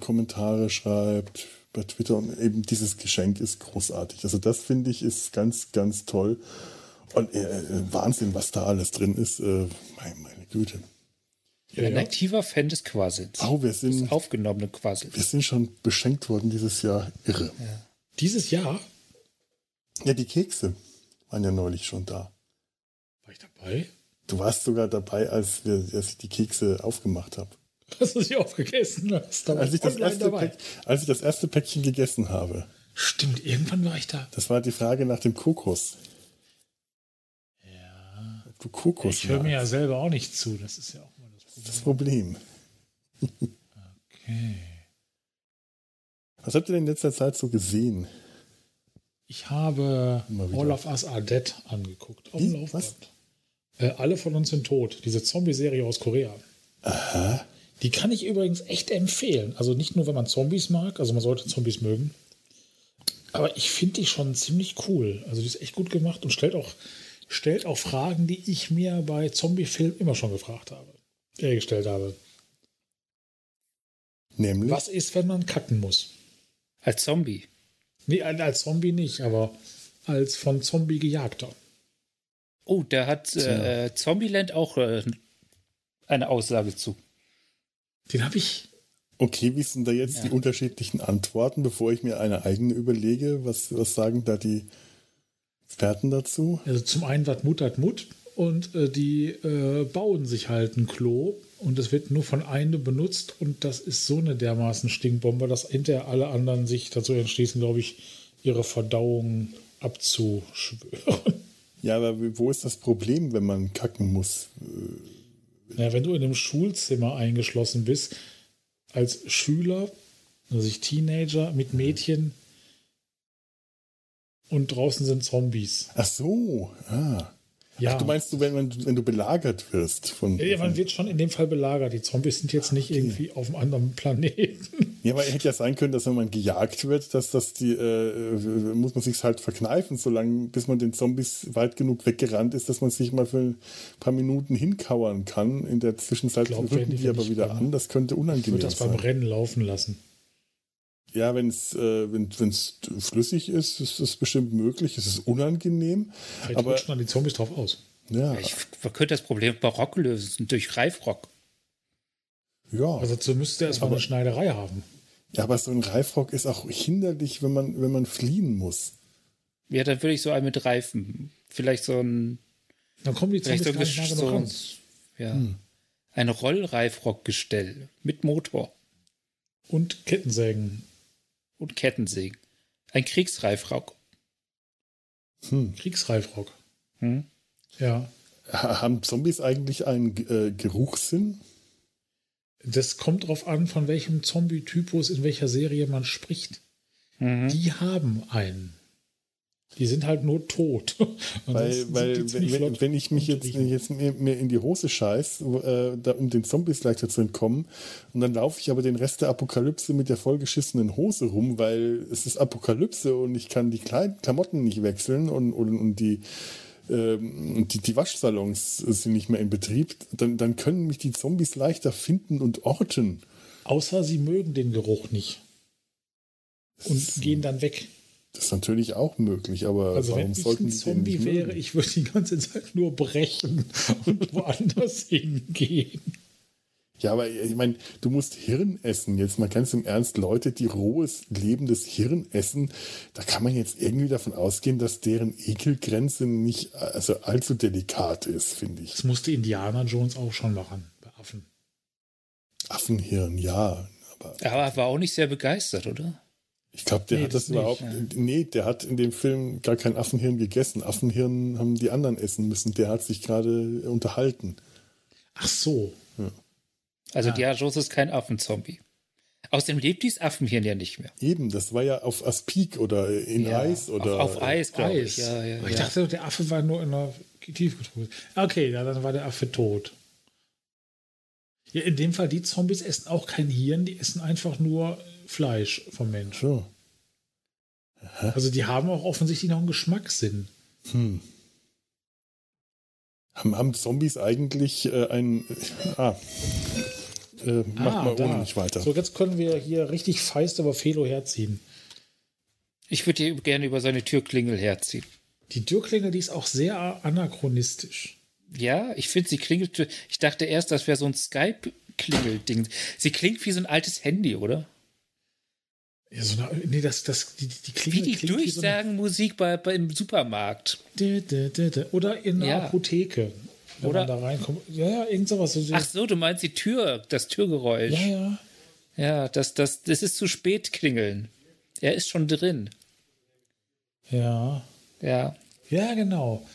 Kommentare schreibt bei Twitter und eben dieses Geschenk ist großartig. Also das finde ich ist ganz, ganz toll. Und äh, äh, Wahnsinn, was da alles drin ist. Äh, meine, meine Güte. Ja, Ein ja. aktiver Fan des Quassels. Oh, wir Des sind, aufgenommenen Quassels. wir sind schon beschenkt worden dieses Jahr. Irre. Dieses Jahr Ja, die Kekse waren ja neulich schon da. war ich dabei. Du warst sogar dabei, als, wir, als ich die Kekse aufgemacht habe. Hast du sie aufgegessen hast. Als ich, das erste. Päck, als ich das erste Päckchen gegessen habe. Stimmt, irgendwann war ich da. Das war die Frage nach dem Kokos. Ja. Ob du Kokos Ich höre mir ja selber auch nicht zu. Das ist ja auch mal das Problem. Das Problem. Okay. Was habt ihr denn in letzter Zeit so gesehen? Ich habe. All of Us Are Dead angeguckt. Auf dem Laufband. Äh, alle von uns sind tot. Diese Zombie-Serie aus Korea. Aha. Die kann ich übrigens echt empfehlen. Also nicht nur, wenn man Zombies mag, also man sollte Zombies mögen. Aber ich finde die schon ziemlich cool. Also die ist echt gut gemacht und stellt auch, stellt auch Fragen, die ich mir bei Zombie-Filmen immer schon gefragt habe. Äh, gestellt habe. Nämlich? Was ist, wenn man kacken muss? Als Zombie. Nee, als Zombie nicht, aber als von Zombie gejagter. Oh, da hat äh, Zombieland auch äh, eine Aussage zu. Den habe ich. Okay, wie sind da jetzt Ja. die unterschiedlichen Antworten, bevor ich mir eine eigene überlege? Was, was sagen da die Experten dazu? Also zum einen wat Mut hat Mut und äh, die äh, bauen sich halt ein Klo und es wird nur von einem benutzt und das ist so eine dermaßen Stinkbombe, dass hinterher alle anderen sich dazu entschließen, glaube ich, ihre Verdauung abzuschwören. Ja, aber wo ist das Problem, wenn man kacken muss? Ja, wenn du in einem Schulzimmer eingeschlossen bist, als Schüler, also ich Teenager mit Mädchen und draußen sind Zombies. Ach so, ah. Ja, Ach, du meinst, du, wenn, wenn du belagert wirst von. ja, man wird schon in dem Fall belagert. Die Zombies sind jetzt nicht irgendwie auf einem anderen Planeten. Ja, aber hätte ja sein können, dass wenn man gejagt wird, dass das die, äh, muss man sich halt verkneifen, solange bis man den Zombies weit genug weggerannt ist, dass man sich mal für ein paar Minuten hinkauern kann. In der Zwischenzeit glaub, rücken die die aber wieder an. Das könnte Ich unangenehm würde das beim sein. Rennen laufen lassen. Ja, wenn es äh, wenn, wenn's flüssig ist, ist das bestimmt möglich. Es ist unangenehm. Vielleicht Aber rutschen dann die Zombies drauf aus. ja, Ich man könnte das Problem barock lösen, durch Reifrock. ja. Also dazu müsste er erstmal Aber- eine Schneiderei haben. Ja, aber so ein Reifrock ist auch hinderlich, wenn man, wenn man fliehen muss. Ja, dann würde ich so einen mit Reifen. Vielleicht so ein, Dann kommen die vielleicht so, gar nicht so ein, ja, ein Rollreifrockgestell mit Motor Und Kettensägen. und Kettensägen. Ein Kriegsreifrock. Hm. Kriegsreifrock. Hm? Ja. Ha- Haben Zombies eigentlich einen äh, Geruchssinn? Das kommt drauf an, von welchem Zombie-Typus in welcher Serie man spricht. Mhm. Die haben einen. Die sind halt nur tot. Weil, weil wenn, wenn, ich mich jetzt, jetzt mir, mir in die Hose scheiß, äh, da, um den Zombies leichter zu entkommen, und dann laufe ich aber den Rest der Apokalypse mit der vollgeschissenen Hose rum, weil es ist Apokalypse und ich kann die Kleid Klamotten nicht wechseln und, und, und die, ähm, die, die Waschsalons sind nicht mehr in Betrieb, dann, dann können mich die Zombies leichter finden und orten. Außer sie mögen den Geruch nicht. und gehen dann weg. Das ist natürlich auch möglich, aber Also warum wenn ich sollten ein Zombie wäre, ich würde die ganze Zeit nur brechen und woanders hingehen. Ja, aber ich meine, du musst Hirn essen. Jetzt mal ganz im Ernst, Leute, die rohes, lebendes Hirn essen, da kann man jetzt irgendwie davon ausgehen, dass deren Ekelgrenze nicht also allzu delikat ist, finde ich. Das musste Indiana Jones auch schon machen, bei Affen. Affenhirn, ja. Aber Aber er war auch nicht sehr begeistert, oder? ich glaube, der Nee, hat das, das nicht, überhaupt. Nee, der hat in dem Film gar kein Affenhirn gegessen. Affenhirn haben die anderen essen müssen. Der hat sich gerade unterhalten. Ach so. Also Ah. Diana Jones ist kein Affenzombie. Außerdem lebt dieses Affenhirn ja nicht mehr. Eben, das war ja auf Aspik oder in Ja, Eis oder. auf, auf Eis, glaube ich. Eis. Ja, ja, ich ja. dachte, der Affe war nur in der Tiefgetruhe. Okay, ja, dann war der Affe tot. Ja, in dem Fall, die Zombies essen auch kein Hirn, die essen einfach nur Fleisch vom Mensch. So. Also die haben auch offensichtlich noch einen Geschmackssinn. Hm. Haben, haben Zombies eigentlich äh, ein. Ah. Äh, mach Ah, mal da. ohne mich weiter. So, jetzt können wir hier richtig feist über Felo herziehen. Ich würde hier gerne über seine Türklingel herziehen. Die Türklingel, die ist auch sehr anachronistisch. Ja, ich finde, sie klingelt. Ich dachte erst, das wäre so ein Skype-Klingel-Ding. Sie klingt wie so ein altes Handy, oder? Ja, so eine, nee, das, das, die, die Wie Klingel die wie so Durchsagenmusik bei, bei, im Supermarkt. Oder in einer Ja. Apotheke. Wenn Oder- man da reinkommt. Ja, ja, irgend sowas. So, Ach so, du meinst die Tür, das Türgeräusch. ja, ja. Ja, das, das, das ist zu spät klingeln. Er ist schon drin. Ja. Ja. Ja, genau.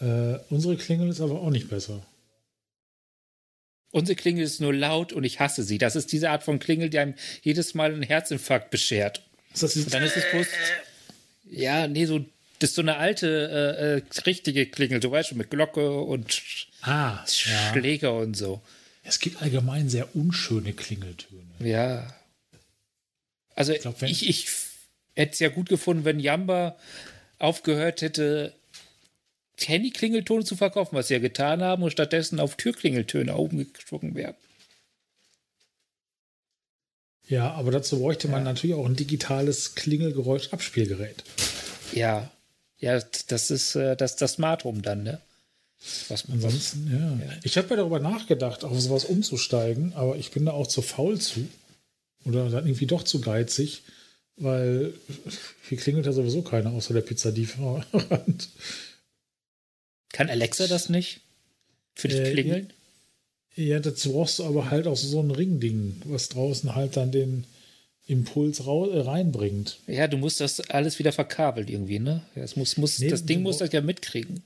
Äh, unsere Klingel ist aber auch nicht besser. Unsere Klingel ist nur laut und ich hasse sie. Das ist diese Art von Klingel, die einem jedes Mal einen Herzinfarkt beschert. Ist das Und dann ist es bloß. Ja, nee, so. Das ist so eine alte, äh, äh, richtige Klingel, du weißt schon, mit Glocke und ah, ja. Schläger und so. Es gibt allgemein sehr unschöne Klingeltöne. Ja. Also ich, glaub, ich, ich hätte es ja gut gefunden, wenn Jamba aufgehört hätte, Handy-Klingeltöne zu verkaufen, was sie ja getan haben, und stattdessen auf Türklingeltöne oben gesprungen wären. Ja, aber dazu bräuchte man natürlich auch ein digitales Klingelgeräusch-Abspielgerät. Ja. Ja, das ist äh, das, das Smart Home dann, ne? Was man Ansonsten, ja. Ich habe ja darüber nachgedacht, auf sowas umzusteigen, aber ich bin da auch zu faul zu. Oder dann irgendwie doch zu geizig, weil hier klingelt ja sowieso keiner außer der Pizzalieferant. Kann Alexa das nicht? Für das Äh, Klingeln? Ja, dazu brauchst du aber halt auch so ein Ringding, was draußen halt dann den Impuls äh, reinbringt. Ja, du musst das alles wieder verkabelt irgendwie, ne? Ja, Es muss, muss, Nee, das Ding muss das ja mitkriegen.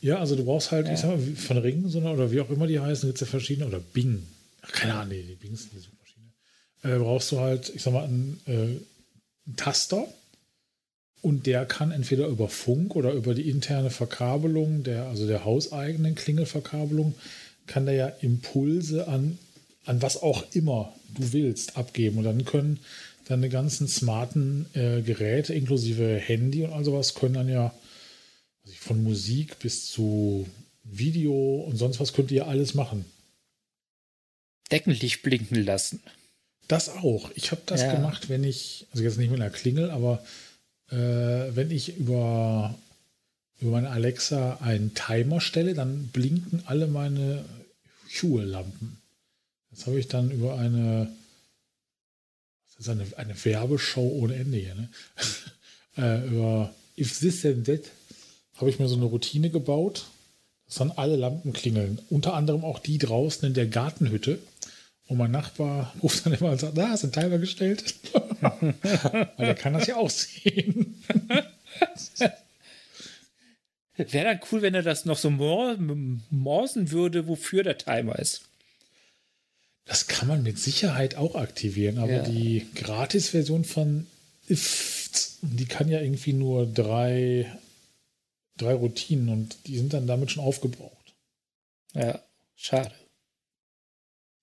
Ja, also du brauchst halt, ich sag mal, von Ringen so eine, oder wie auch immer die heißen, gibt es ja verschiedene, oder Bing. Ach, keine Ahnung, nee, die Bing ist eine Suchmaschine. Äh, brauchst du halt, ich sag mal, einen, äh, einen Taster und der kann entweder über Funk oder über die interne Verkabelung, der, also der hauseigenen Klingelverkabelung, kann der ja Impulse an, an was auch immer du willst abgeben. Und dann können deine ganzen smarten äh, Geräte, inklusive Handy und all sowas, können dann ja also von Musik bis zu Video und sonst was könnt ihr alles machen. Deckenlicht blinken lassen. Das auch. Ich habe das Ja. gemacht, wenn ich, also jetzt nicht mit einer Klingel, aber wenn ich über, über meine Alexa einen Timer stelle, dann blinken alle meine Hue-Lampen. Das habe ich dann über eine, das ist eine, eine Werbeshow ohne Ende hier, ne? äh, über If This and That habe ich mir so eine Routine gebaut, dass dann alle Lampen klingeln. Unter anderem auch die draußen in der Gartenhütte. Und mein Nachbar ruft dann immer und sagt, da hast du einen Timer gestellt. Weil er kann das ja auch sehen. Wäre dann cool, wenn er das noch so mor morsen würde, wofür der Timer ist. Das kann man mit Sicherheit auch aktivieren, aber Ja. die Gratis-Version von If, die kann ja irgendwie nur drei, drei Routinen und die sind dann damit schon aufgebraucht. Ja, schade.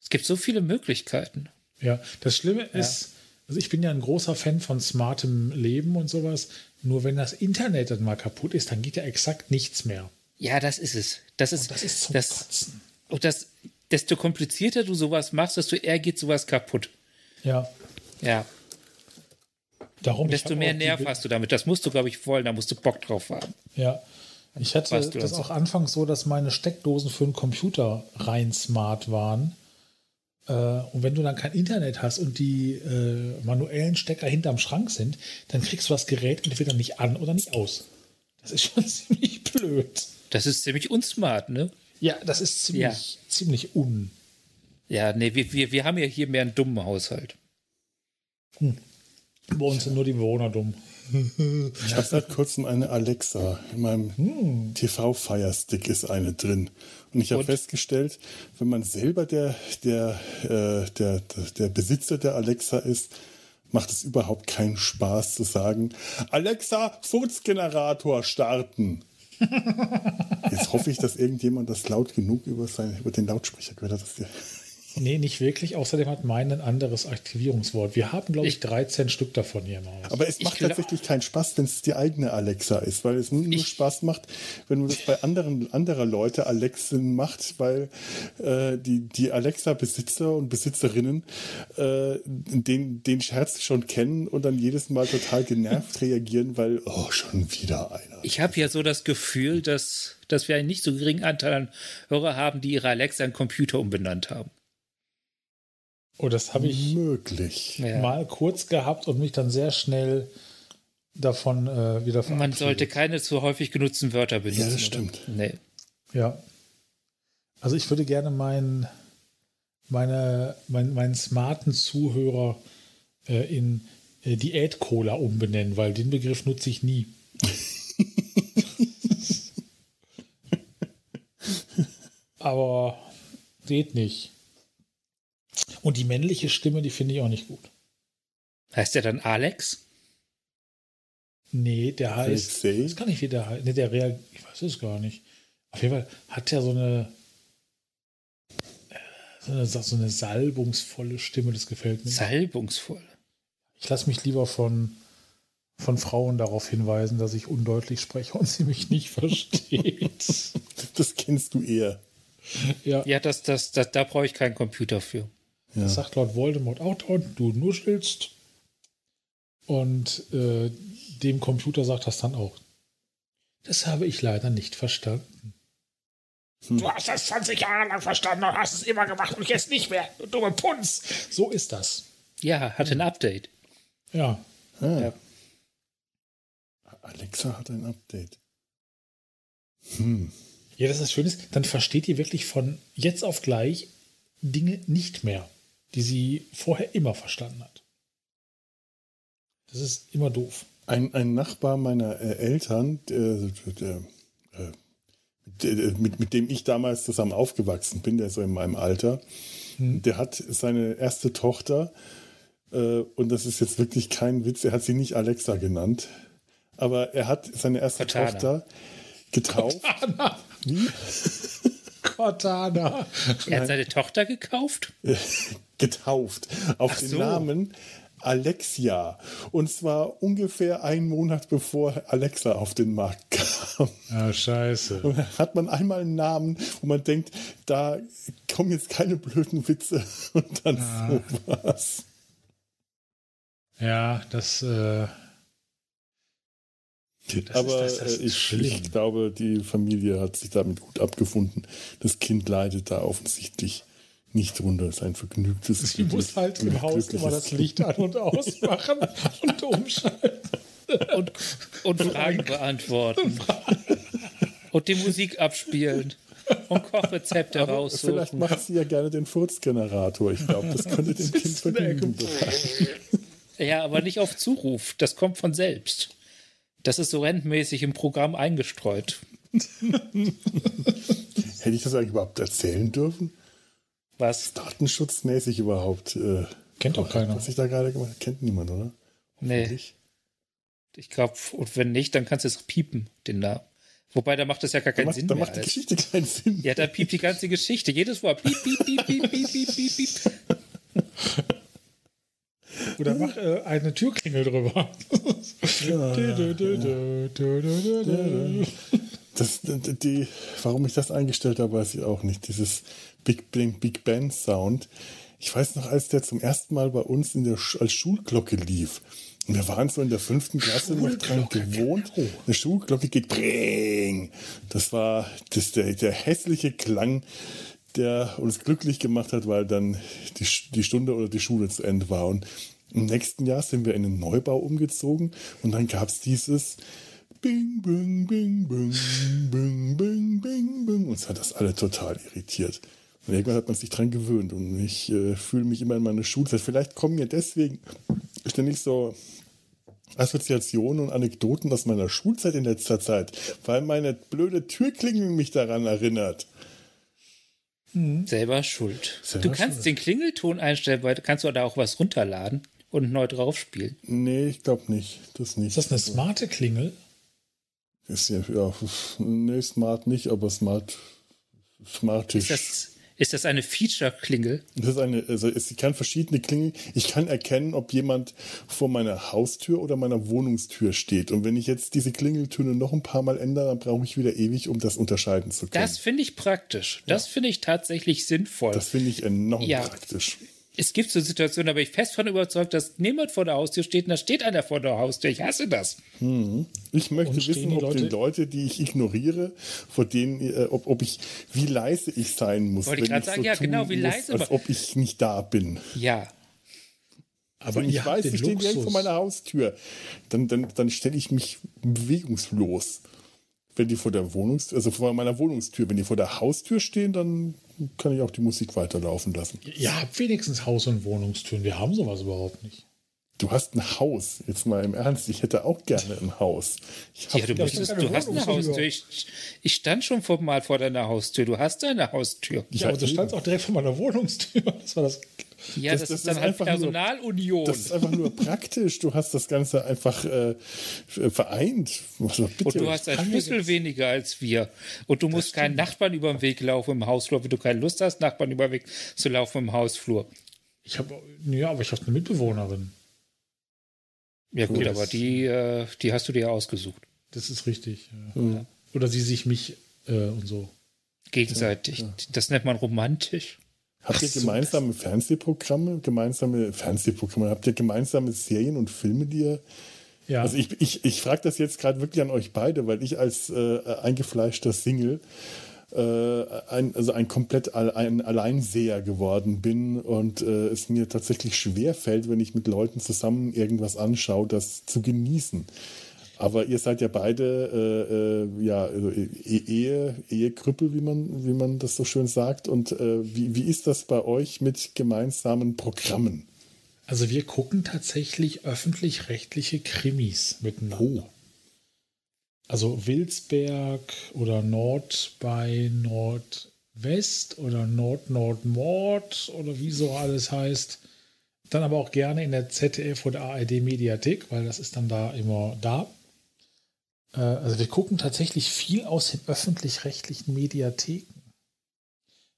Es gibt so viele Möglichkeiten. Ja, das Schlimme ist, also ich bin ja ein großer Fan von smartem Leben und sowas. Nur wenn das Internet dann mal kaputt ist, dann geht ja exakt nichts mehr. Ja, das ist es. Das ist, Und das ist zum das, Kotzen. und das, desto komplizierter du sowas machst, desto eher geht sowas kaputt. Ja, Ja. Darum, ich Desto mehr Nerv hast du damit. Das musst du, glaube ich, wollen. Da musst du Bock drauf haben. Ja. Ich hatte Weißt du das das? auch anfangs so, dass meine Steckdosen für den Computer rein smart waren. Äh, und wenn du dann kein Internet hast und die äh, manuellen Stecker hinterm Schrank sind, dann kriegst du das Gerät entweder nicht an oder nicht aus. Das ist schon ziemlich blöd. Das ist ziemlich unsmart, ne? Ja, das ist ziemlich, Ja. ziemlich un. Ja, nee, wir, wir, wir haben ja hier mehr einen dummen Haushalt. Bei uns sind nur die Bewohner dumm. Ich habe seit kurzem eine Alexa. In meinem Hm. TV-Fire-Stick ist eine drin. Und ich habe festgestellt, wenn man selber der, der, äh, der, der Besitzer der Alexa ist, macht es überhaupt keinen Spaß zu sagen, Alexa, Furzgenerator starten. Jetzt hoffe ich, dass irgendjemand das laut genug über, sein, über den Lautsprecher gehört hat. Dass der Nee, nicht wirklich. Außerdem hat mein ein anderes Aktivierungswort. Wir haben, glaube ich, Ich- 13 Stück davon hier im Haus. Aber es macht glaub- tatsächlich keinen Spaß, wenn es die eigene Alexa ist, weil es nur, nur Ich- Spaß macht, wenn man das bei anderen anderer Leute Alexen macht, weil äh, die, die Alexa-Besitzer und Besitzerinnen äh, den, den Scherz schon kennen und dann jedes Mal total genervt reagieren, weil, oh, schon wieder einer. Ich habe ja so das Gefühl, dass, dass wir einen nicht so geringen Anteil an Hörer haben, die ihre Alexa in Computer umbenannt haben. Oh, das habe ich Möglich. Mal kurz gehabt und mich dann sehr schnell davon äh, wieder verabschiedet. Man sollte keine zu häufig genutzten Wörter benutzen. Ja, das oder? stimmt. Nee. Ja. Also ich würde gerne meinen meine, mein, meinen smarten Zuhörer äh, in äh, Diät-Cola umbenennen, weil den Begriff nutze ich nie. Aber geht nicht. Und die männliche Stimme, die finde ich auch nicht gut. Heißt der dann Alex? Nee, der heißt. Ich weiß gar nicht, wie der heißt. Nee, der Real. Ich weiß es gar nicht. Auf jeden Fall hat er so eine. äh, So eine, so eine salbungsvolle Stimme, das gefällt mir. Salbungsvoll. Ich lasse mich lieber von, von Frauen darauf hinweisen, dass ich undeutlich spreche und sie mich nicht versteht. Das kennst du eher. ja, Ja, das, das, das, da brauche ich keinen Computer für. Ja. das sagt Lord Voldemort auch dort, du nuschelst. Und äh, dem Computer sagt das dann auch. Das habe ich leider nicht verstanden. Du hast das 20 Jahre lang verstanden und hast es immer gemacht und jetzt nicht mehr. Du dumme Punz. So ist das. Ja, hat ein Update. Ja. Ah. Ja. Alexa hat ein Update. Hm. Ja, das ist schön ist, dann versteht ihr wirklich von jetzt auf gleich Dinge nicht mehr, die sie vorher immer verstanden hat. Das ist immer doof. Ein, ein Nachbar meiner äh, Eltern, der, der, äh, der, mit, mit dem ich damals zusammen aufgewachsen bin, der so in meinem Alter, der hat seine erste Tochter, äh, und das ist jetzt wirklich kein Witz, er hat sie nicht Alexa genannt, aber er hat seine erste Cortana. Tochter getauft. Wie? Cortana. Er hat seine Tochter gekauft? getauft auf Ach den so. Namen Alexia. Und zwar ungefähr einen Monat bevor Alexa auf den Markt kam. Ja, scheiße. Und dann hat man einmal einen Namen, wo man denkt, da kommen jetzt keine blöden Witze und dann sowas. Ja, das, äh, Das Aber ist- das- das äh, ist ich, ich glaube, die Familie hat sich damit gut abgefunden. Das Kind leidet da offensichtlich nicht drunter. Es ist ein vergnügtes sie muss halt im Haus immer das Licht an- und ausmachen und umschalten. Und, und Fragen beantworten. Und die Musik abspielen. Und Kochrezepte Aber raussuchen. vielleicht macht sie ja gerne den Furzgenerator. Ich glaube, das könnte dem Kind Vergnügen. Ja, aber nicht auf Zuruf. Das kommt von selbst. Das ist so rentmäßig im Programm eingestreut. Hätte ich das eigentlich überhaupt erzählen dürfen? Was? Datenschutzmäßig überhaupt. Äh, Kennt doch keiner. Was ich da gerade gemacht habe, kennt niemand, oder? Nee. Ich glaube, und wenn nicht, dann kannst du es piepen, den Namen. Wobei, da macht das ja gar Da keinen macht, Sinn da mehr. macht die als- Geschichte keinen Sinn. Ja, da piept die ganze Geschichte. Jedes Wort. Piep, piep, piep, piep, piep, piep, piep, piep. Oder mach äh, eine Türklingel drüber. Das, die, warum ich das eingestellt habe, weiß ich auch nicht. Dieses Big Bang, Big Band Sound. Ich weiß noch, als der zum ersten Mal bei uns in der, als Schulglocke lief, wir waren so in der fünften Klasse noch dran gewohnt. Eine Schulglocke geht bring. Das war das, der, der hässliche Klang, der uns glücklich gemacht hat, weil dann die, die Stunde oder die Schule zu Ende war. Und im nächsten Jahr sind wir in einen Neubau umgezogen und dann gab es dieses Bing, bing, bing, bing, bing, bing, bing, bing. Uns hat das alle total irritiert. Und irgendwann hat man sich dran gewöhnt und ich äh, fühle mich immer in meiner Schulzeit. Vielleicht kommen mir deswegen ständig so Assoziationen und Anekdoten aus meiner Schulzeit in letzter Zeit, weil meine blöde Türklingel mich daran erinnert. Hm. Selber schuld. Selber du kannst schuld. den Klingelton einstellen, weil kannst du da auch was runterladen und neu draufspielen. Nee, ich glaube nicht. Das nicht. Ist das eine smarte Klingel? Ist ja, ja, nee, smart nicht, aber smart, smartisch. Ist das, ist das eine Feature-Klingel? Das ist eine, also ich kann verschiedene Klingeln. Ich kann erkennen, ob jemand vor meiner Haustür oder meiner Wohnungstür steht. Und wenn ich jetzt diese Klingeltöne noch ein paar Mal ändere, dann brauche ich wieder ewig, um das unterscheiden zu können. Das finde ich praktisch. Das ja. finde ich tatsächlich sinnvoll. Das finde ich enorm ja. praktisch es gibt so Situationen, da bin ich fest von überzeugt, dass niemand vor der Haustür steht und da steht einer vor der Haustür. Ich hasse das. Hm. Ich möchte wissen, ob Leute? die Leute, die ich ignoriere, vor denen, äh, ob, ob ich, wie leise ich sein muss. Wollte ich gerade sagen, so ja, genau, wie leise. Muss, als ob ich nicht da bin. Ja. Aber ich weiß, sie stehen direkt vor meiner Haustür. Dann, dann, dann stelle ich mich bewegungslos wenn die vor der Wohnungstür, also vor meiner Wohnungstür, wenn die vor der Haustür stehen, dann kann ich auch die Musik weiterlaufen lassen. Ihr habt wenigstens Haus- und Wohnungstüren. Wir haben sowas überhaupt nicht. Du hast ein Haus. Jetzt mal im Ernst, ich hätte auch gerne ein Haus. ja, du, müsstest, du hast eine Haustür. Ich, ich, stand schon vor, mal vor deiner Haustür. Du hast eine Haustür. Ja, aber du standst auch direkt vor meiner Wohnungstür. Das war das ja, das, das, das ist dann ist halt Personalunion. Nur, das ist einfach nur praktisch. Du hast das Ganze einfach äh, vereint. Also, und du hast einen Schlüssel weniger als wir. Und du musst keinen Nachbarn über den Weg laufen im Hausflur, wenn du keine Lust hast, Nachbarn über den Weg zu laufen im Hausflur. Ich habe, ja, aber ich habe eine Mitbewohnerin. Ja gut, aber die, äh, die hast du dir ausgesucht. Das ist richtig. Ja. Oder sie sich mich äh, und so. Gegenseitig. Ja. Das nennt man romantisch. Habt ihr gemeinsame Fernsehprogramme, gemeinsame Fernsehprogramme, habt ihr gemeinsame Serien und Filme, die ihr. Ja. Also ich, ich, ich frage das jetzt gerade wirklich an euch beide, weil ich als äh, eingefleischter Single äh, ein, also ein komplett ein Alleinseher geworden bin und äh, es mir tatsächlich schwer fällt, wenn ich mit Leuten zusammen irgendwas anschaue, das zu genießen. Aber ihr seid ja beide äh, äh, ja, also e-, Ehe, Ehekrüppel, wie man, wie man das so schön sagt. Und äh, wie, wie ist das bei euch mit gemeinsamen Programmen? Also wir gucken tatsächlich öffentlich-rechtliche Krimis miteinander. Oh. Also Wilsberg oder Nord bei Nordwest oder Nord-Nord-Mord oder wie so alles heißt. Dann aber auch gerne in der ZDF oder ARD Mediathek, weil das ist dann da immer da. Äh, also wir gucken tatsächlich viel aus den öffentlich-rechtlichen Mediatheken.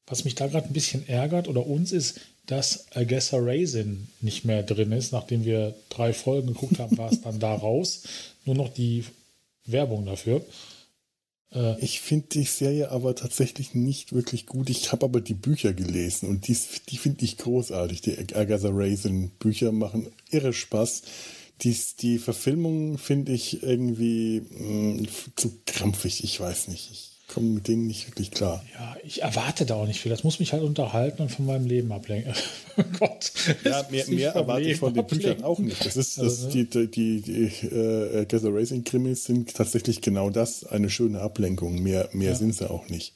Was mich da gerade ein bisschen ärgert oder uns ist, dass Agessa Raisin nicht mehr drin ist. Nachdem wir drei Folgen geguckt haben, war es dann da raus. Nur noch die Werbung dafür. Äh, ich finde die Serie aber tatsächlich nicht wirklich gut. Ich habe aber die Bücher gelesen und die, die finde ich großartig. Die Agatha Raisin Bücher machen irre Spaß. Die, die Verfilmung finde ich irgendwie mh, mm, zu krampfig. Ich weiß nicht. Ich komme mit denen nicht wirklich klar. Ja, ich erwarte da auch nicht viel. Das muss mich halt unterhalten und von meinem Leben ablenken. oh Gott. Ja, mehr, mehr erwarte ich von den Büchern auch nicht. Das ist, das, also, ne? die, die, die äh, Gather Racing Krimis sind tatsächlich genau das, eine schöne Ablenkung. Mehr, mehr ja. sind sie auch nicht.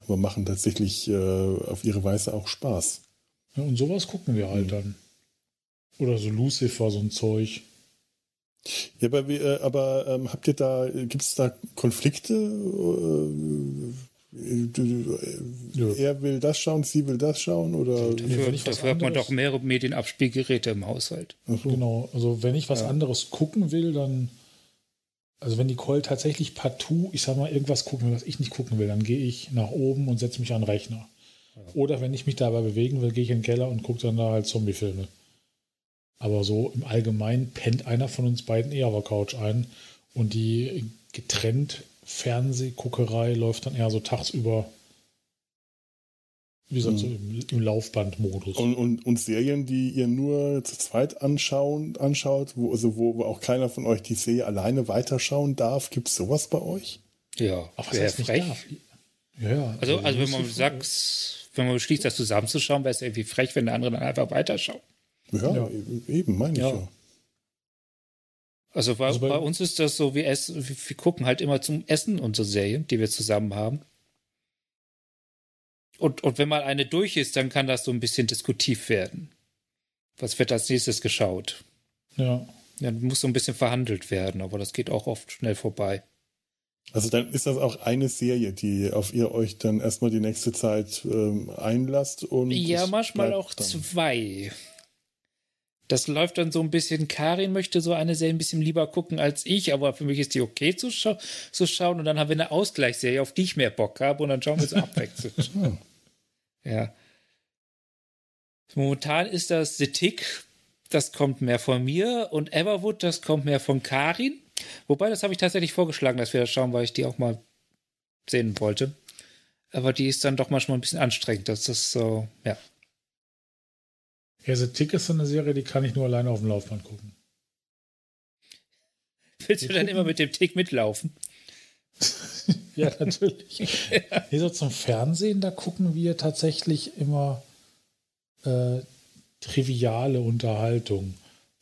Aber machen tatsächlich äh, auf ihre Weise auch Spaß. Ja, und sowas gucken wir halt mhm. dann. Oder so Lucifer, so ein Zeug. Ja, aber, äh, aber ähm, habt ihr da, gibt es da Konflikte? Äh, ja. Er will das schauen, sie will das schauen? Oder? Dafür, dafür hat man doch mehrere Medienabspielgeräte im Haushalt. So. Genau, also wenn ich was ja. anderes gucken will, dann, also wenn Nicole tatsächlich partout, ich sag mal, irgendwas gucken will, was ich nicht gucken will, dann gehe ich nach oben und setze mich an den Rechner. Oder wenn ich mich dabei bewegen will, gehe ich in den Keller und gucke dann da halt Zombiefilme. Aber so im Allgemeinen pennt einer von uns beiden eher auf der Couch ein und die getrennt Fernsehguckerei läuft dann eher so tagsüber Wie gesagt, so im, im Laufbandmodus. Und, und, und Serien, die ihr nur zu zweit anschauen, anschaut, wo, also wo, wo auch keiner von euch die Serie alleine weiterschauen darf, gibt es sowas bei euch? Ja, was wäre heißt nicht frech. darf? Ja, Also, also wenn man sagt, wenn man beschließt, das zusammenzuschauen, wäre es irgendwie frech, wenn der andere dann einfach weiterschaut. Ja, Ja. eben, meine ich Ja. ja. Also bei, Also bei- bei, uns ist das so, wir, essen, wir wir gucken halt immer zum Essen unsere Serien, die wir zusammen haben. Und, und wenn mal eine durch ist, dann kann das so ein bisschen diskutiv werden. Was wird als nächstes geschaut? Ja. Dann muss so ein bisschen verhandelt werden, aber das geht auch oft schnell vorbei. Also dann ist das auch eine Serie, die auf ihr euch dann erstmal die nächste Zeit ähm, einlasst und Ja, manchmal auch dann. zwei. Das läuft dann so ein bisschen. Karin möchte so eine Serie ein bisschen lieber gucken als ich, aber für mich ist die okay zu, schau zu schauen. Und dann haben wir eine Ausgleichsserie, auf die ich mehr Bock habe. Und dann schauen wir so abwechselnd. Hm. ja. Momentan ist das The Tick, das kommt mehr von mir. Und Everwood, das kommt mehr von Karin. Wobei, das habe ich tatsächlich vorgeschlagen, dass wir das schauen, weil ich die auch mal sehen wollte. Aber die ist dann doch manchmal ein bisschen anstrengend. Das ist so, ja. Ja, The Tick ist so eine Serie, die kann ich nur alleine auf dem Laufband gucken. Willst du dann immer mit dem Tick mitlaufen? Ja, natürlich. Hier so zum Fernsehen, da gucken wir tatsächlich immer äh, triviale Unterhaltung.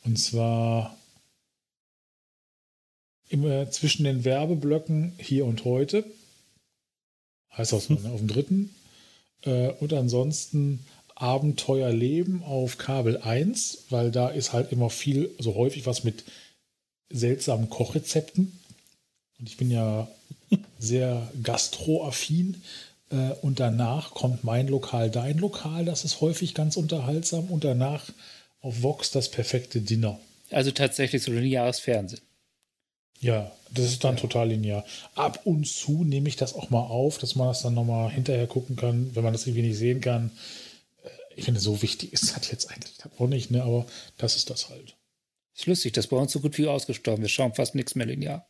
Und zwar immer zwischen den Werbeblöcken hier und heute. Heißt das ne? auf dem dritten. Äh, und ansonsten Abenteuerleben auf Kabel 1, weil da ist halt immer viel, so häufig was mit seltsamen Kochrezepten. Und ich bin ja sehr gastroaffin. Äh, und danach kommt mein Lokal, dein Lokal. Das ist häufig ganz unterhaltsam. Und danach auf Vox das perfekte Dinner. Also tatsächlich so lineares Fernsehen. Ja, das ist dann total linear. Ab und zu nehme ich das auch mal auf, dass man das dann nochmal hinterher gucken kann, wenn man das irgendwie nicht sehen kann. Ich finde, so wichtig ist das jetzt eigentlich auch nicht, ne? aber das ist das halt. Ist lustig, das ist bei uns so gut wie ausgestorben. Wir schauen fast nichts mehr linear.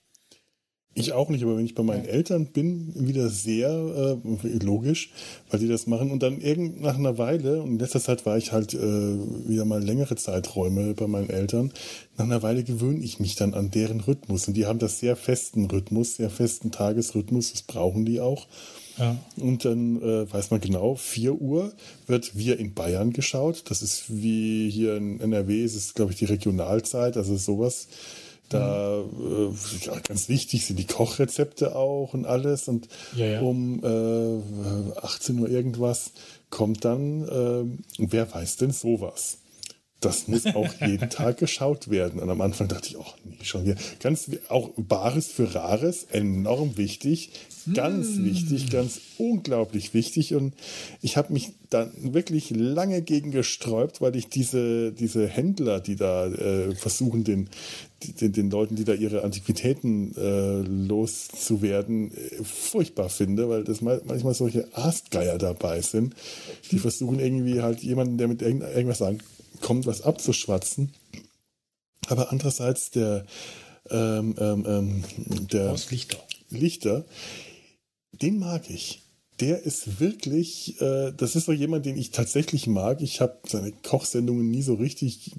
Ich auch nicht, aber wenn ich bei meinen Eltern bin, wieder sehr äh, logisch, weil die das machen. Und dann irgend nach einer Weile, und in letzter Zeit war ich halt äh, wieder mal längere Zeiträume bei meinen Eltern, nach einer Weile gewöhne ich mich dann an deren Rhythmus. Und die haben das sehr festen Rhythmus, sehr festen Tagesrhythmus, das brauchen die auch. Ja. Und dann äh, weiß man genau, 4 Uhr wird Wir in Bayern geschaut. Das ist wie hier in NRW, es ist, glaube ich, die Regionalzeit, also sowas. Da äh, ja, ganz wichtig sind die Kochrezepte auch und alles. Und Ja, ja. um äh, 18 Uhr irgendwas kommt dann, äh, wer weiß denn sowas? Das muss auch jeden Tag geschaut werden. Und am Anfang dachte ich, ach nee, schon wieder. Ganz auch Bares für Rares, enorm wichtig, ganz wichtig, ganz unglaublich wichtig. Und ich habe mich dann wirklich lange gegen gesträubt, weil ich diese, diese Händler, die da äh, versuchen, den, den, den Leuten, die da ihre Antiquitäten äh, loszuwerden, äh, furchtbar finde, weil das mal- manchmal solche Astgeier dabei sind, die versuchen irgendwie halt jemanden, der mit irgend, irgendwas sagen kommt, was abzuschwatzen. Aber andererseits der, ähm, ähm, ähm, der Aus Lichter. Lichter, den mag ich. Der ist wirklich, äh, das ist so jemand, den ich tatsächlich mag. Ich habe seine Kochsendungen nie so richtig,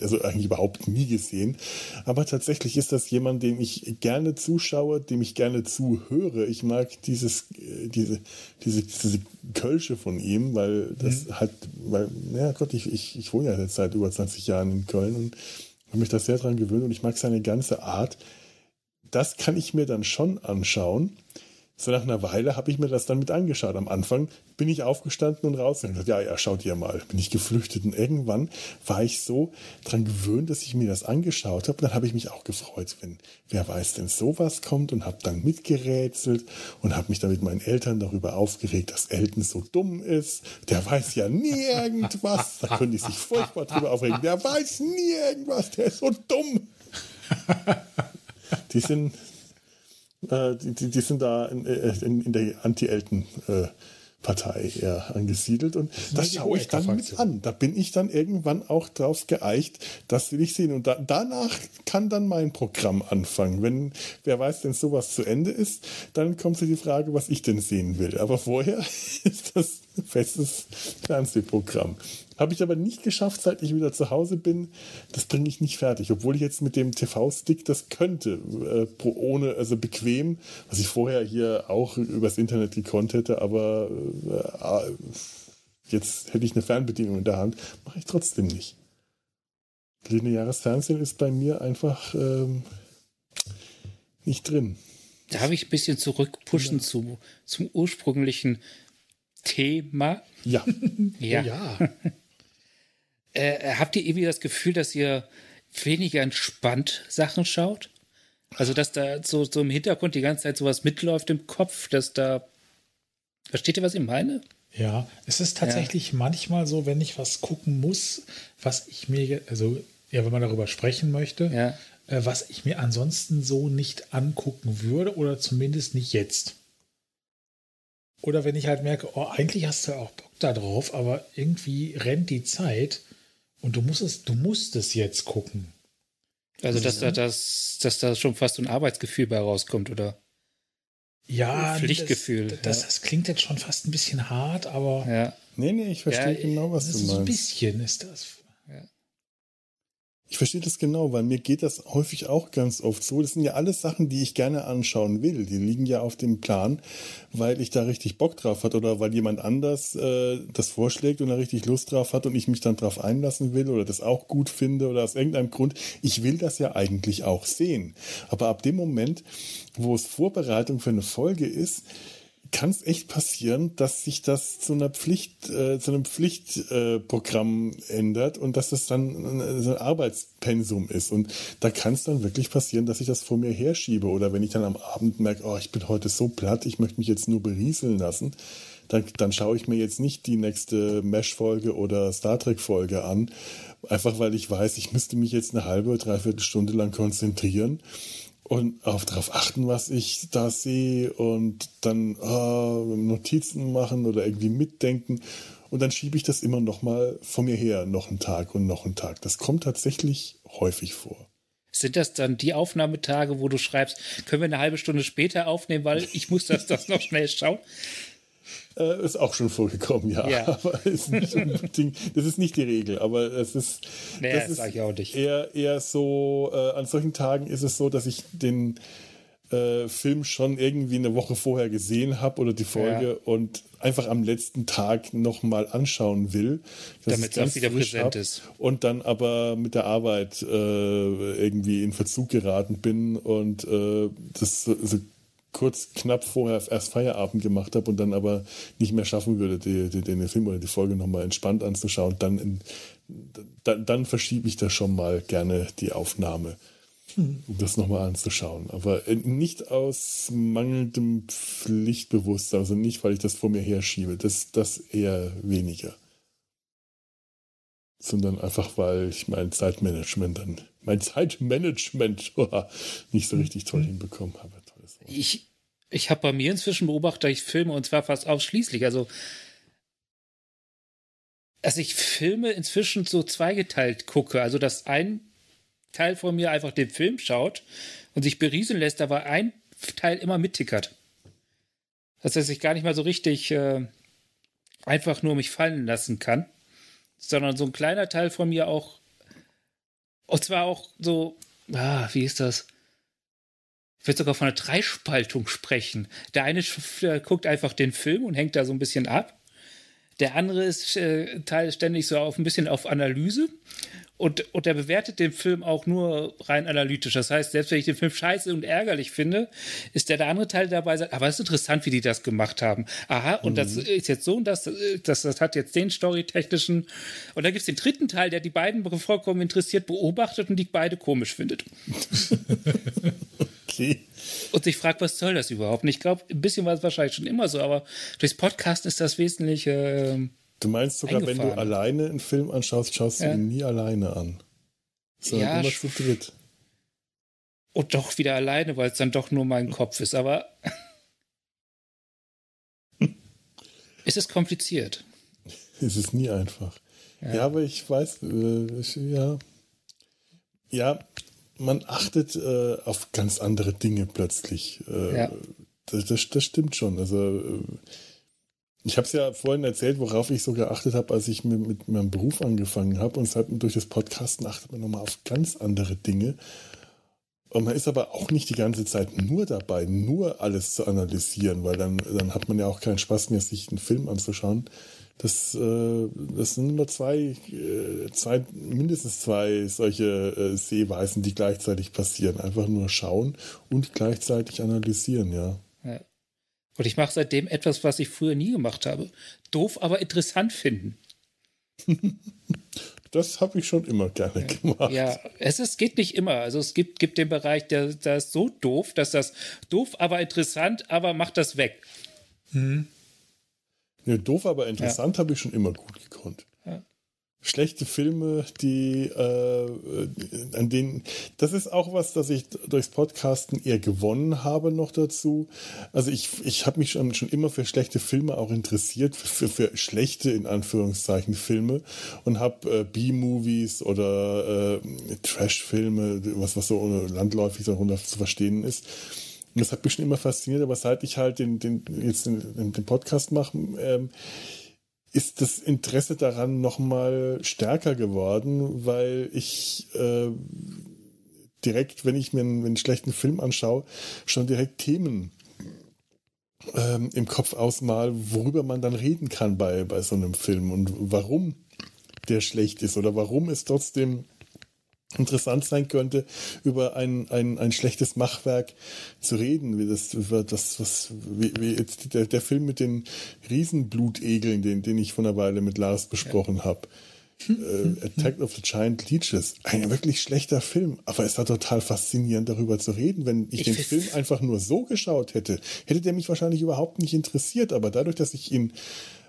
also eigentlich überhaupt nie gesehen. Aber tatsächlich ist das jemand, dem ich gerne zuschaue, dem ich gerne zuhöre. Ich mag dieses, äh, diese, diese, diese Kölsche von ihm, weil das halt, weil, ja Gott, ich, ich, ich wohne ja jetzt seit über 20 Jahren in Köln und habe mich da sehr dran gewöhnt und ich mag seine ganze Art das kann ich mir dann schon anschauen. So nach einer Weile habe ich mir das dann mit angeschaut. Am Anfang bin ich aufgestanden und raus und gesagt, ja, ja, schaut ihr mal. Bin ich geflüchtet und irgendwann war ich so dran gewöhnt, dass ich mir das angeschaut habe. Und dann habe ich mich auch gefreut, wenn wer weiß denn sowas kommt und habe dann mitgerätselt und habe mich dann mit meinen Eltern darüber aufgeregt, dass Elton so dumm ist. Der weiß ja nie irgendwas. Da können die sich furchtbar drüber aufregen. Der weiß nie irgendwas. Der ist so dumm. Die sind, äh, die, die, die sind da in, äh, in, in der Anti-Elten-Partei eher angesiedelt. Und das schaue ich dann mit an. Da bin ich dann irgendwann auch drauf geeicht, das will ich sehen. Und da, danach kann dann mein Programm anfangen. Wenn, wer weiß, denn sowas zu Ende ist, dann kommt so die Frage, was ich denn sehen will. Aber vorher ist das festes Fernsehprogramm. Habe ich aber nicht geschafft, seit ich wieder zu Hause bin. Das bringe ich nicht fertig. Obwohl ich jetzt mit dem TV-Stick das könnte. Äh, ohne, also bequem, was ich vorher hier auch übers Internet gekonnt hätte, aber äh, jetzt hätte ich eine Fernbedienung in der Hand. Mache ich trotzdem nicht. Lineares Fernsehen ist bei mir einfach ähm, nicht drin. Darf ich ein bisschen zurückpushen ja. zu, zum ursprünglichen Thema? Ja. ja. ja. äh, habt ihr irgendwie das Gefühl, dass ihr weniger entspannt Sachen schaut? Also, dass da so, so im Hintergrund die ganze Zeit sowas mitläuft im Kopf, dass da. Versteht ihr, was ich meine? Ja, es ist tatsächlich ja. manchmal so, wenn ich was gucken muss, was ich mir, also ja, wenn man darüber sprechen möchte, ja. äh, was ich mir ansonsten so nicht angucken würde oder zumindest nicht jetzt. Oder wenn ich halt merke, oh, eigentlich hast du ja auch Bock da drauf, aber irgendwie rennt die Zeit und du musst es, du musst es jetzt gucken. Also, dass da, dass, dass da schon fast ein Arbeitsgefühl bei rauskommt, oder? Ja, Pflichtgefühl. Das, das, das, klingt jetzt schon fast ein bisschen hart, aber. Ja. Nee, nee, ich verstehe ja, genau, was du meinst. So ein bisschen ist das. Ja. Ich verstehe das genau, weil mir geht das häufig auch ganz oft so. Das sind ja alles Sachen, die ich gerne anschauen will. Die liegen ja auf dem Plan, weil ich da richtig Bock drauf hat oder weil jemand anders äh, das vorschlägt und da richtig Lust drauf hat und ich mich dann drauf einlassen will oder das auch gut finde oder aus irgendeinem Grund. Ich will das ja eigentlich auch sehen. Aber ab dem Moment, wo es Vorbereitung für eine Folge ist, kann es echt passieren, dass sich das zu einer Pflicht, äh, zu einem Pflichtprogramm äh, ändert und dass das dann äh, so ein Arbeitspensum ist. Und da kann es dann wirklich passieren, dass ich das vor mir herschiebe. Oder wenn ich dann am Abend merke, oh, ich bin heute so platt, ich möchte mich jetzt nur berieseln lassen, dann, dann schaue ich mir jetzt nicht die nächste Mesh-Folge oder Star Trek-Folge an. Einfach weil ich weiß, ich müsste mich jetzt eine halbe, dreiviertel Stunde lang konzentrieren und auch darauf achten, was ich da sehe und dann äh, Notizen machen oder irgendwie mitdenken. Und dann schiebe ich das immer noch mal vor mir her, noch einen Tag und noch einen Tag. Das kommt tatsächlich häufig vor. Sind das dann die Aufnahmetage, wo du schreibst, können wir eine halbe Stunde später aufnehmen, weil ich muss das, das noch schnell schauen? Äh, ist auch schon vorgekommen, ja. ja. Aber ist nicht unbedingt, das ist nicht die Regel, aber es ist, naja, das ist auch nicht. Eher, eher so, äh, an solchen Tagen ist es so, dass ich den äh, Film schon irgendwie eine Woche vorher gesehen habe oder die Folge ja. und einfach am letzten Tag nochmal anschauen will. Damit es wieder präsent ist. Und dann aber mit der Arbeit äh, irgendwie in Verzug geraten bin und äh, das so, so kurz knapp vorher erst Feierabend gemacht habe und dann aber nicht mehr schaffen würde, die, die, den Film oder die Folge nochmal entspannt anzuschauen, dann, in, dann, dann verschiebe ich da schon mal gerne die Aufnahme, um das nochmal anzuschauen. Aber äh, nicht aus mangelndem Pflichtbewusstsein, also nicht, weil ich das vor mir herschiebe, das, das eher weniger. Sondern einfach, weil ich mein Zeitmanagement dann, mein Zeitmanagement nicht so richtig toll hinbekommen habe ich, ich habe bei mir inzwischen beobachtet, ich filme und zwar fast ausschließlich. Also, also ich filme inzwischen so zweigeteilt gucke. Also, dass ein Teil von mir einfach den Film schaut und sich berieseln lässt, aber ein Teil immer mittickert. Das heißt, ich gar nicht mal so richtig äh, einfach nur mich fallen lassen kann, sondern so ein kleiner Teil von mir auch, und zwar auch so, ah, wie ist das? Ich würde sogar von einer Dreispaltung sprechen. Der eine guckt einfach den Film und hängt da so ein bisschen ab. Der andere ist äh, Teil ständig so auf ein bisschen auf Analyse und, und der bewertet den Film auch nur rein analytisch. Das heißt, selbst wenn ich den Film scheiße und ärgerlich finde, ist der, der andere Teil dabei, sagt, aber es ist interessant, wie die das gemacht haben. Aha, und mhm. das ist jetzt so und das, das, das hat jetzt den storytechnischen. Und dann gibt es den dritten Teil, der die beiden vollkommen interessiert beobachtet und die beide komisch findet. okay. Und sich fragt, was soll das überhaupt? Und ich glaube, ein bisschen war es wahrscheinlich schon immer so, aber durchs Podcast ist das wesentlich. Äh, Du meinst sogar, wenn du alleine einen Film anschaust, schaust du ihn nie alleine an. Sondern ja, immer zu dritt. Und doch wieder alleine, weil es dann doch nur mein Kopf ist. Aber es ist kompliziert. Es ist nie einfach. Ja, ja aber ich weiß, äh, ich, ja. Ja, man achtet äh, auf ganz andere Dinge plötzlich. Äh, ja. das, das, das, stimmt schon. Also äh, Ich habe es ja vorhin erzählt, worauf ich so geachtet habe, als ich mit, mit meinem Beruf angefangen habe. Und deshalb durch das Podcasten achtet man nochmal auf ganz andere Dinge. Und man ist aber auch nicht die ganze Zeit nur dabei, nur alles zu analysieren, weil dann, dann hat man ja auch keinen Spaß mehr, sich einen Film anzuschauen. Das, äh, das sind nur zwei, äh, zwei, mindestens zwei solche äh, Sehweisen, die gleichzeitig passieren. Einfach nur schauen und gleichzeitig analysieren, ja. ja. Und ich mache seitdem etwas, was ich früher nie gemacht habe. Doof, aber interessant finden. das habe ich schon immer gerne gemacht. Ja, es ist, geht nicht immer. Also es gibt, gibt den Bereich, der, der ist so doof, dass das doof, aber interessant, aber macht das weg. Mhm. Ja, doof, aber interessant ja. habe ich schon immer gut gekonnt schlechte Filme, die äh, an denen das ist auch was, das ich durchs Podcasten eher gewonnen habe noch dazu. Also ich, ich habe mich schon, schon immer für schlechte Filme auch interessiert, für, für schlechte in Anführungszeichen Filme und habe äh, B-Movies oder äh, Trash-Filme, was, was so landläufig darunter zu verstehen ist. Das hat mich schon immer fasziniert, aber seit ich halt den, den, jetzt den, den Podcast mache, ähm, ist das Interesse daran nochmal stärker geworden, weil ich äh, direkt, wenn ich mir einen, einen, schlechten Film anschaue, schon direkt Themen ähm, im Kopf ausmal, worüber man dann reden kann bei, bei so einem Film und warum der schlecht ist oder warum es trotzdem interessant sein könnte, über ein, ein, ein schlechtes Machwerk zu reden, wie das, über das, was, wie, wie jetzt der, der Film mit den Riesenblutegeln, den, den ich vor einer Weile mit Lars besprochen ja. habe. äh, Attack of the Giant Leeches. Ein wirklich schlechter Film, aber es war total faszinierend, darüber zu reden. Wenn ich, ich den Film einfach nur so geschaut hätte, hätte der mich wahrscheinlich überhaupt nicht interessiert. Aber dadurch, dass ich ihn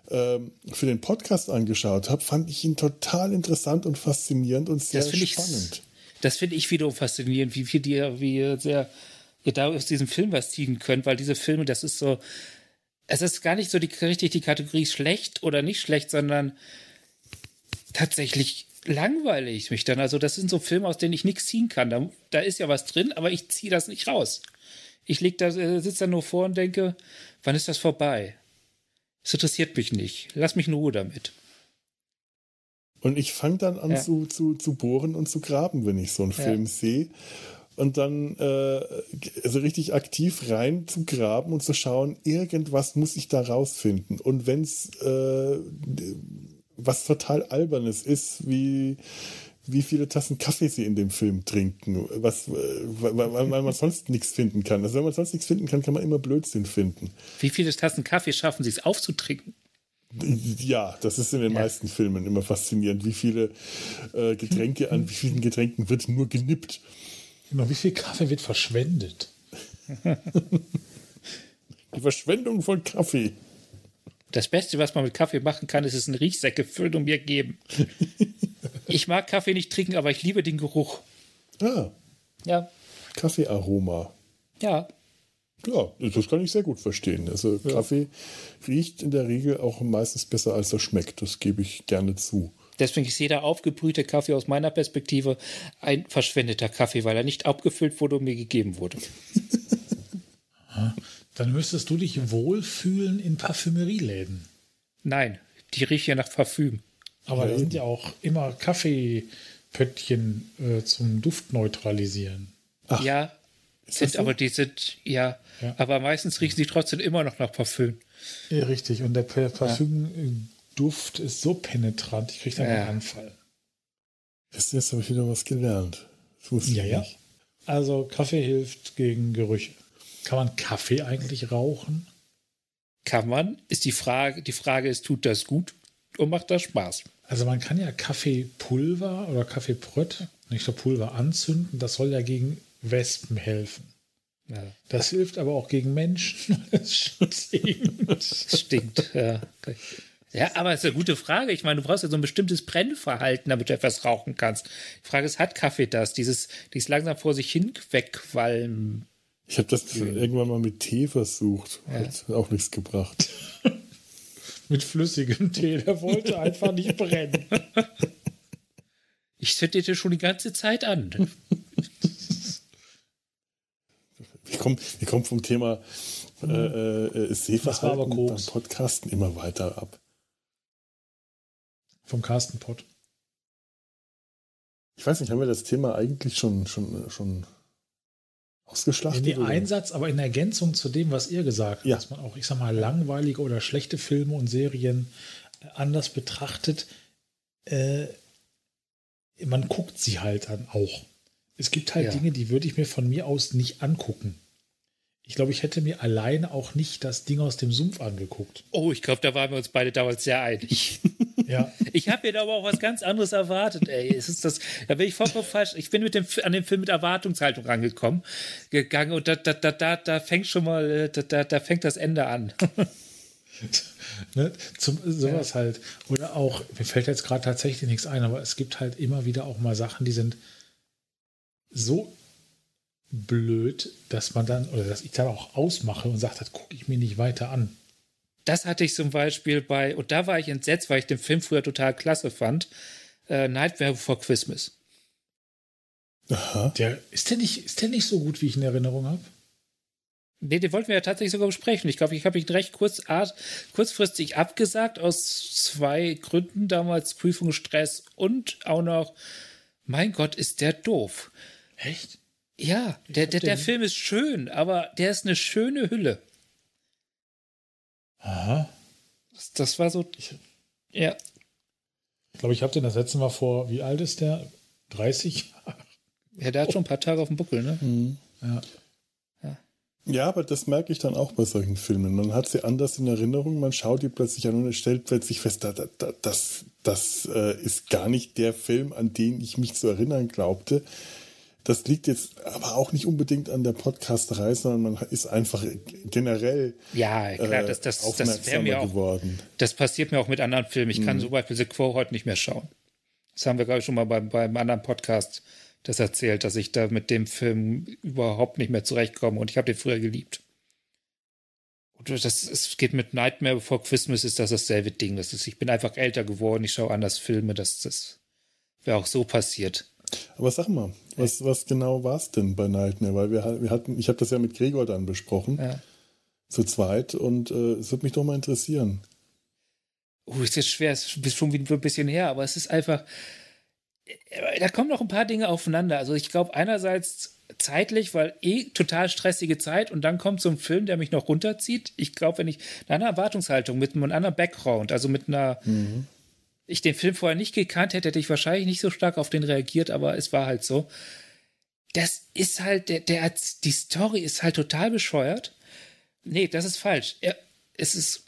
für den Podcast angeschaut habe, fand ich ihn total interessant und faszinierend und sehr spannend. Ich, das finde ich wiederum faszinierend, wie viel dir, wie ihr sehr ihr da aus diesem Film was ziehen könnt, weil diese Filme, das ist so, es ist gar nicht so die, richtig die Kategorie schlecht oder nicht schlecht, sondern tatsächlich langweile ich mich dann. Also, das sind so Filme, aus denen ich nichts ziehen kann. Da, da ist ja was drin, aber ich ziehe das nicht raus. Ich leg da, äh, sitze da nur vor und denke, wann ist das vorbei? Es interessiert mich nicht. Lass mich in Ruhe damit. Und ich fange dann an ja. zu, zu, zu bohren und zu graben, wenn ich so einen ja. Film sehe. Und dann äh, also richtig aktiv rein zu graben und zu schauen, irgendwas muss ich da rausfinden. Und wenn es äh, was total albernes ist, wie wie viele Tassen Kaffee sie in dem Film trinken, was, weil, weil man sonst nichts finden kann. Also wenn man sonst nichts finden kann, kann man immer Blödsinn finden. Wie viele Tassen Kaffee schaffen sie es aufzutrinken? Ja, das ist in den ja. meisten Filmen immer faszinierend, wie viele äh, Getränke, an wie vielen Getränken wird nur genippt. Genau, wie viel Kaffee wird verschwendet? Die Verschwendung von Kaffee. Das Beste, was man mit Kaffee machen kann, ist es in Riechsäcke füllen und mir geben. ich mag Kaffee nicht trinken, aber ich liebe den Geruch. Ah. Ja. Kaffeearoma. Ja. Ja, das kann ich sehr gut verstehen. Also ja. Kaffee riecht in der Regel auch meistens besser, als er schmeckt. Das gebe ich gerne zu. Deswegen ist jeder aufgebrühte Kaffee aus meiner Perspektive ein verschwendeter Kaffee, weil er nicht abgefüllt wurde und mir gegeben wurde. Dann müsstest du dich wohlfühlen in Parfümerieläden. Nein, die riechen ja nach Parfüm. Aber da sind ja auch immer Kaffeepöttchen äh, zum Duft neutralisieren. Ach, ja, sind, so? aber die sind, ja, ja, aber meistens riechen sie trotzdem immer noch nach Parfüm. Ja, richtig. Und der Parfümduft ja. ist so penetrant, ich kriege da ja. einen Anfall. Jetzt, jetzt habe ich wieder was gelernt. Ja, nicht. Ja. Also Kaffee hilft gegen Gerüche. Kann man Kaffee eigentlich rauchen? Kann man. Ist die Frage, die Frage ist, tut das gut und macht das Spaß? Also man kann ja Kaffeepulver oder Kaffeebröt, nicht so Pulver anzünden, das soll ja gegen Wespen helfen. Ja. Das hilft aber auch gegen Menschen. Das stinkt. stinkt, ja. Ja, aber es ist eine gute Frage. Ich meine, du brauchst ja so ein bestimmtes Brennverhalten, damit du etwas rauchen kannst. Die Frage ist, hat Kaffee das? Dieses, dieses langsam vor sich hin wegqualmen ich habe das irgendwann mal mit Tee versucht. Ja. Hat auch nichts gebracht. mit flüssigem Tee, der wollte einfach nicht brennen. Ich zündete schon die ganze Zeit an. Wir kommen, wir kommen vom Thema äh, äh, war Sehverhalten beim. Podcasten immer weiter ab. Vom Carsten Pott. Ich weiß nicht, haben wir das Thema eigentlich schon, schon, schon ausgeschlachtet? Nee, oder? Einsatz, aber in Ergänzung zu dem, was ihr gesagt habt, Ja. dass man auch, ich sag mal, langweilige oder schlechte Filme und Serien äh, anders betrachtet. Äh, man guckt sie halt dann auch. Es gibt halt Ja. Dinge, die würde ich mir von mir aus nicht angucken. Ich glaube, ich hätte mir alleine auch nicht das Ding aus dem Sumpf angeguckt. Oh, ich glaube, da waren wir uns beide damals sehr einig. Ja. Ich habe da aber auch was ganz anderes erwartet, ey. Es ist das, da bin ich vollkommen falsch. Ich bin mit dem, an den Film mit Erwartungshaltung rangekommen, gegangen und da, da, da, da, da fängt schon mal, äh, da, da, da fängt das Ende an. ne, zum, sowas halt. Oder auch, mir fällt jetzt gerade tatsächlich nichts ein, aber es gibt halt immer wieder auch mal Sachen, die sind so blöd, dass man dann, oder dass ich dann auch ausmache und sage, das gucke ich mir nicht weiter an. Das hatte ich zum Beispiel bei, und da war ich entsetzt, weil ich den Film früher total klasse fand. Äh, Nightmare Before Christmas. Aha. Der, ist, der nicht, ist der nicht so gut, wie ich in Erinnerung habe? Nee, den wollten wir ja tatsächlich sogar besprechen. Ich glaube, ich habe ihn recht kurz, art- kurzfristig abgesagt, aus zwei Gründen. Damals Prüfungsstress und auch noch, mein Gott, ist der doof. Echt? Ja, der, der, der Film ist schön, aber der ist eine schöne Hülle. Aha. Das, das war so. Ja, Ich glaube, ich habe den das letzte Mal vor, wie alt ist der? 30? ja, der hat schon ein paar Tage auf dem Buckel, ne? Mhm. Ja. Ja, aber das merke ich dann auch bei solchen Filmen. Man hat sie anders in Erinnerung, man schaut die plötzlich an und stellt plötzlich fest, da, da, da, das, das äh, ist gar nicht der Film, an den ich mich zu erinnern glaubte. Das liegt jetzt aber auch nicht unbedingt an der Podcasterei, sondern man ist einfach generell Ja, klar, äh, das, das, das aufmerksamer wäre mir auch. geworden. Das passiert mir auch mit anderen Filmen. Ich kann zum Beispiel The Quo heute nicht mehr schauen. Das haben wir, glaube ich, schon mal beim, beim anderen Podcast das erzählt, dass ich da mit dem Film überhaupt nicht mehr zurechtkomme und ich habe den früher geliebt. Und das, es geht mit Nightmare Before Christmas ist das dasselbe Ding. Das ist, ich bin einfach älter geworden, ich schaue anders Filme, das, das wäre auch so passiert. Aber sag mal, was, was genau war es denn bei Nightmare? Weil wir, wir hatten, ich habe das ja mit Gregor dann besprochen, Ja. zu zweit, und äh, es würde mich doch mal interessieren. Oh, ist jetzt schwer, es ist schon wieder ein bisschen her, aber es ist einfach, äh, da kommen noch ein paar Dinge aufeinander. Also ich glaube einerseits zeitlich, weil eh total stressige Zeit und dann kommt so ein Film, der mich noch runterzieht. Ich glaube, wenn ich eine andere Erwartungshaltung mit einem anderen Background, also mit einer, ich den Film vorher nicht gekannt hätte, hätte ich wahrscheinlich nicht so stark auf den reagiert, aber es war halt so. Das ist halt, der, der, die Story ist halt total bescheuert. Nee, das ist falsch. Er, es ist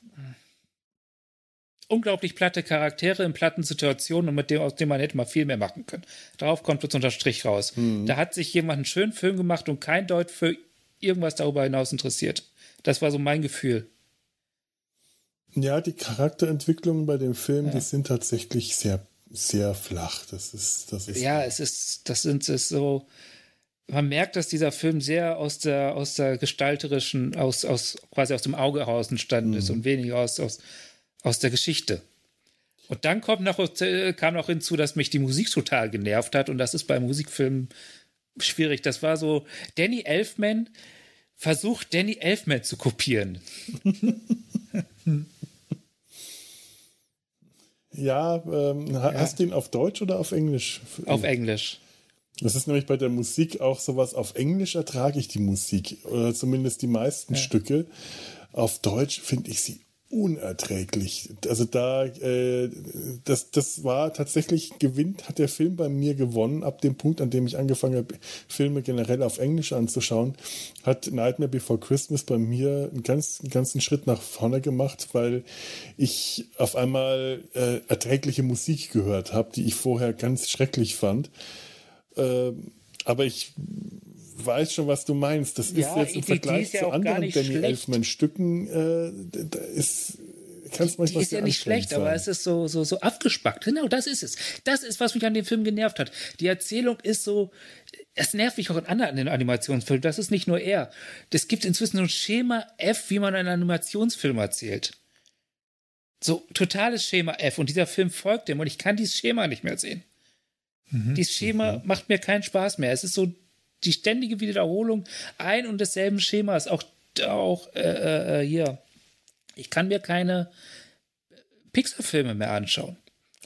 unglaublich platte Charaktere in platten Situationen und mit dem, aus dem man hätte mal viel mehr machen können. Darauf kommt jetzt unter Strich raus. Da hat sich jemand einen schönen Film gemacht und kein Deut für irgendwas darüber hinaus interessiert. Das war so mein Gefühl. Ja, die Charakterentwicklungen bei dem Film, die sind tatsächlich sehr, sehr flach. Das ist, das ist. Ja, es ist, das sind es so. Man merkt, dass dieser Film sehr aus der, aus der gestalterischen, aus, aus, quasi aus dem Auge heraus entstanden ist und weniger aus, aus, aus der Geschichte. Und dann kommt noch, kam noch hinzu, dass mich die Musik total genervt hat und das ist bei Musikfilmen schwierig. Das war so, Danny Elfman versucht, Danny Elfman zu kopieren. Ja, ähm, ha- hast du ihn auf Deutsch oder auf Englisch? Auf Englisch. Das ist nämlich bei der Musik auch sowas. Auf Englisch ertrage ich die Musik oder zumindest die meisten Stücke. Auf Deutsch finde ich sie unerträglich. Also da, äh, das, das war tatsächlich gewinnt, hat der Film bei mir gewonnen. Ab dem Punkt, an dem ich angefangen habe, Filme generell auf Englisch anzuschauen, hat Nightmare Before Christmas bei mir einen, ganz, einen ganzen Schritt nach vorne gemacht, weil ich auf einmal äh, erträgliche Musik gehört habe, die ich vorher ganz schrecklich fand. Ähm, aber ich weiß schon, was du meinst. Das Ja, ist jetzt im die- die Vergleich ist ja zu anderen Danny. Elfman-Stücken, äh, da ist, kann es Die manchmal ist ja nicht schlecht, anstrengend aber sein. es ist so, so, so abgespackt. Genau, das ist es. Das ist, was mich an dem Film genervt hat. Die Erzählung ist so, es nervt mich auch in anderen Animationsfilmen. Das ist nicht nur er. Es gibt inzwischen so ein Schema F, wie man einen Animationsfilm erzählt. So totales Schema F. Und dieser Film folgt dem und ich kann dieses Schema nicht mehr sehen. Dieses Schema macht mir keinen Spaß mehr. Es ist so die ständige Wiederholung ein und desselben Schemas. Auch auch äh, äh, hier. Ich kann mir keine Pixar-Filme mehr anschauen,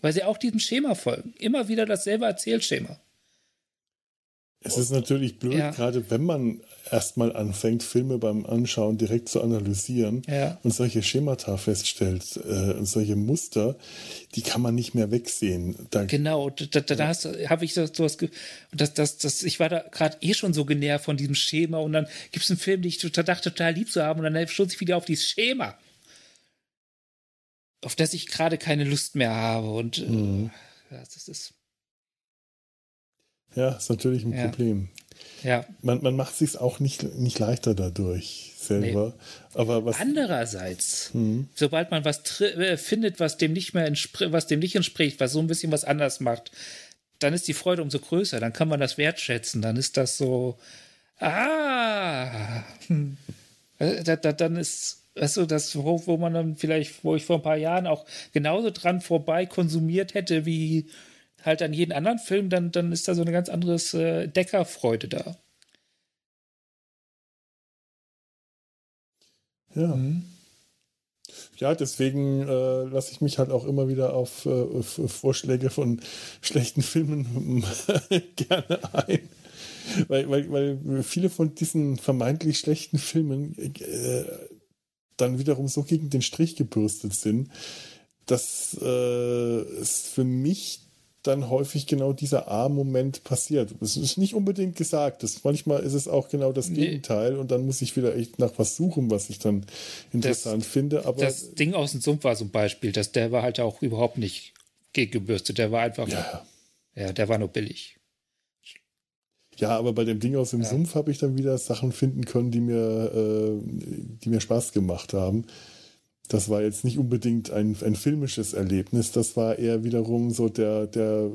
weil sie auch diesem Schema folgen. Immer wieder dasselbe Erzählschema. Es ist natürlich blöd, ja. gerade wenn man erstmal anfängt, Filme beim Anschauen direkt zu analysieren ja. und solche Schemata feststellt äh, und solche Muster, die kann man nicht mehr wegsehen. Da, genau, da, da, da habe ich so, sowas, das, das, das, ich war da gerade eh schon so genervt von diesem Schema und dann gibt es einen Film, den ich total, dachte, total lieb zu haben und dann stoße ich wieder auf dieses Schema, auf das ich gerade keine Lust mehr habe und äh, mhm. äh, das ist ja, ist natürlich ein ja. Problem. Ja. Man, man macht sich auch nicht, nicht leichter dadurch selber. Nee. Aber was Andererseits, mhm. sobald man was äh, findet, was dem nicht mehr was dem nicht entspricht, was so ein bisschen was anders macht, dann ist die Freude umso größer. Dann kann man das wertschätzen. Dann ist das so, ah, hm. Da, da, dann ist, weißt du, das, wo, wo man dann vielleicht, wo ich vor ein paar Jahren auch genauso dran vorbei konsumiert hätte wie halt an jeden anderen Film, dann, dann ist da so eine ganz andere äh, Deckerfreude da. Ja. Mhm. Ja, deswegen äh, lasse ich mich halt auch immer wieder auf äh, Vorschläge von schlechten Filmen gerne ein. Weil, weil, weil viele von diesen vermeintlich schlechten Filmen äh, dann wiederum so gegen den Strich gebürstet sind, dass äh, es für mich dann häufig genau dieser A-Moment passiert. Das ist nicht unbedingt gesagt. Das, manchmal ist es auch genau das Gegenteil und dann muss ich wieder echt nach was suchen, was ich dann interessant das, finde. Aber das Ding aus dem Sumpf war so ein Beispiel, dass der war halt auch überhaupt nicht gegengebürstet. Der war einfach. Ja, ja der war nur billig. Ja, aber bei dem Ding aus dem ja. Sumpf habe ich dann wieder Sachen finden können, die mir, äh, die mir Spaß gemacht haben das war jetzt nicht unbedingt ein, ein filmisches Erlebnis, das war eher wiederum so der, der,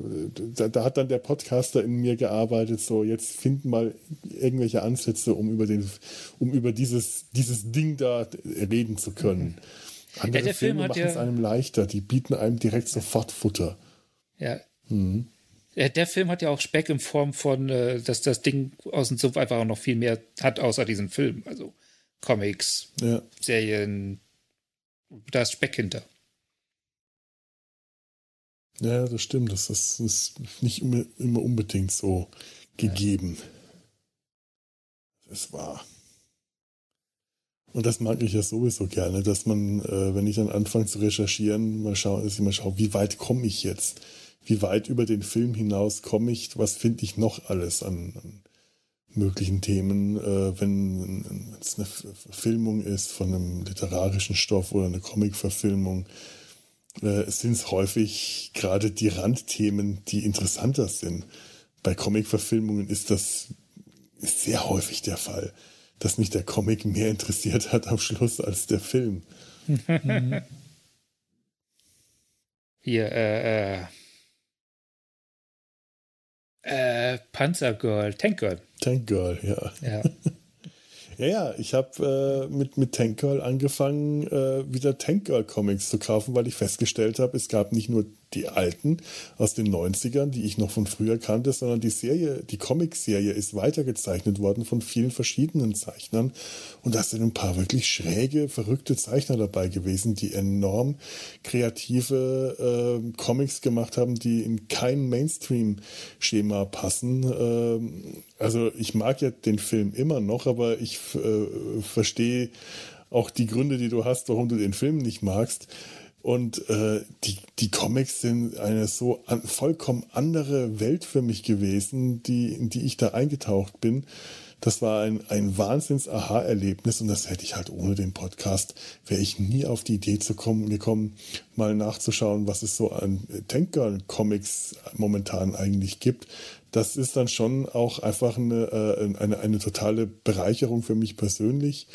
da, da, hat dann der Podcaster in mir gearbeitet, so jetzt finden mal irgendwelche Ansätze, um über den, um über dieses, dieses Ding da reden zu können. Mhm. Andere ja, der Filme Film machen ja, es einem leichter, die bieten einem direkt sofort Futter. Ja. Mhm. Der Film hat ja auch Speck in Form von, äh, dass das Ding aus dem Sumpf einfach auch noch viel mehr hat, außer diesem Film. Also Comics, ja. Serien, da ist Speck hinter. Ja, das stimmt. Das ist, ist nicht immer, immer unbedingt so gegeben. Das wahr. Und das mag ich ja sowieso gerne, dass man, äh, wenn ich dann anfange zu recherchieren, mal schaue, dass ich mal schaue, wie weit komme ich jetzt? Wie weit über den Film hinaus komme ich? Was finde ich noch alles an, an möglichen Themen, äh, wenn es eine Verfilmung ist von einem literarischen Stoff oder eine Comic-Verfilmung, äh, sind es häufig gerade die Randthemen, die interessanter sind. Bei Comic-Verfilmungen ist das sehr häufig der Fall, dass mich der Comic mehr interessiert hat am Schluss als der Film. Hier, äh, äh äh, Panzergirl, Tankgirl. Tankgirl, ja. Ja. Ja, ja, ich habe äh, mit, mit Tank Girl angefangen, äh, wieder Tank Girl Comics zu kaufen, weil ich festgestellt habe, es gab nicht nur die alten aus den 90ern, die ich noch von früher kannte, sondern die Serie, die Comic-Serie ist weitergezeichnet worden von vielen verschiedenen Zeichnern. Und da sind ein paar wirklich schräge, verrückte Zeichner dabei gewesen, die enorm kreative äh, Comics gemacht haben, die in kein Mainstream-Schema passen. Ähm, also ich mag ja den Film immer noch, aber ich äh, verstehe auch die Gründe, die du hast, warum du den Film nicht magst. Und äh, die, die Comics sind eine so an, vollkommen andere Welt für mich gewesen, die, in die ich da eingetaucht bin. Das war ein, ein Wahnsinns-Aha-Erlebnis und das hätte ich halt ohne den Podcast, wäre ich nie auf die Idee zu kommen, gekommen, mal nachzuschauen, was es so an Tank-Girl-Comics momentan eigentlich gibt. Das ist dann schon auch einfach eine, äh, eine, eine totale Bereicherung für mich persönlich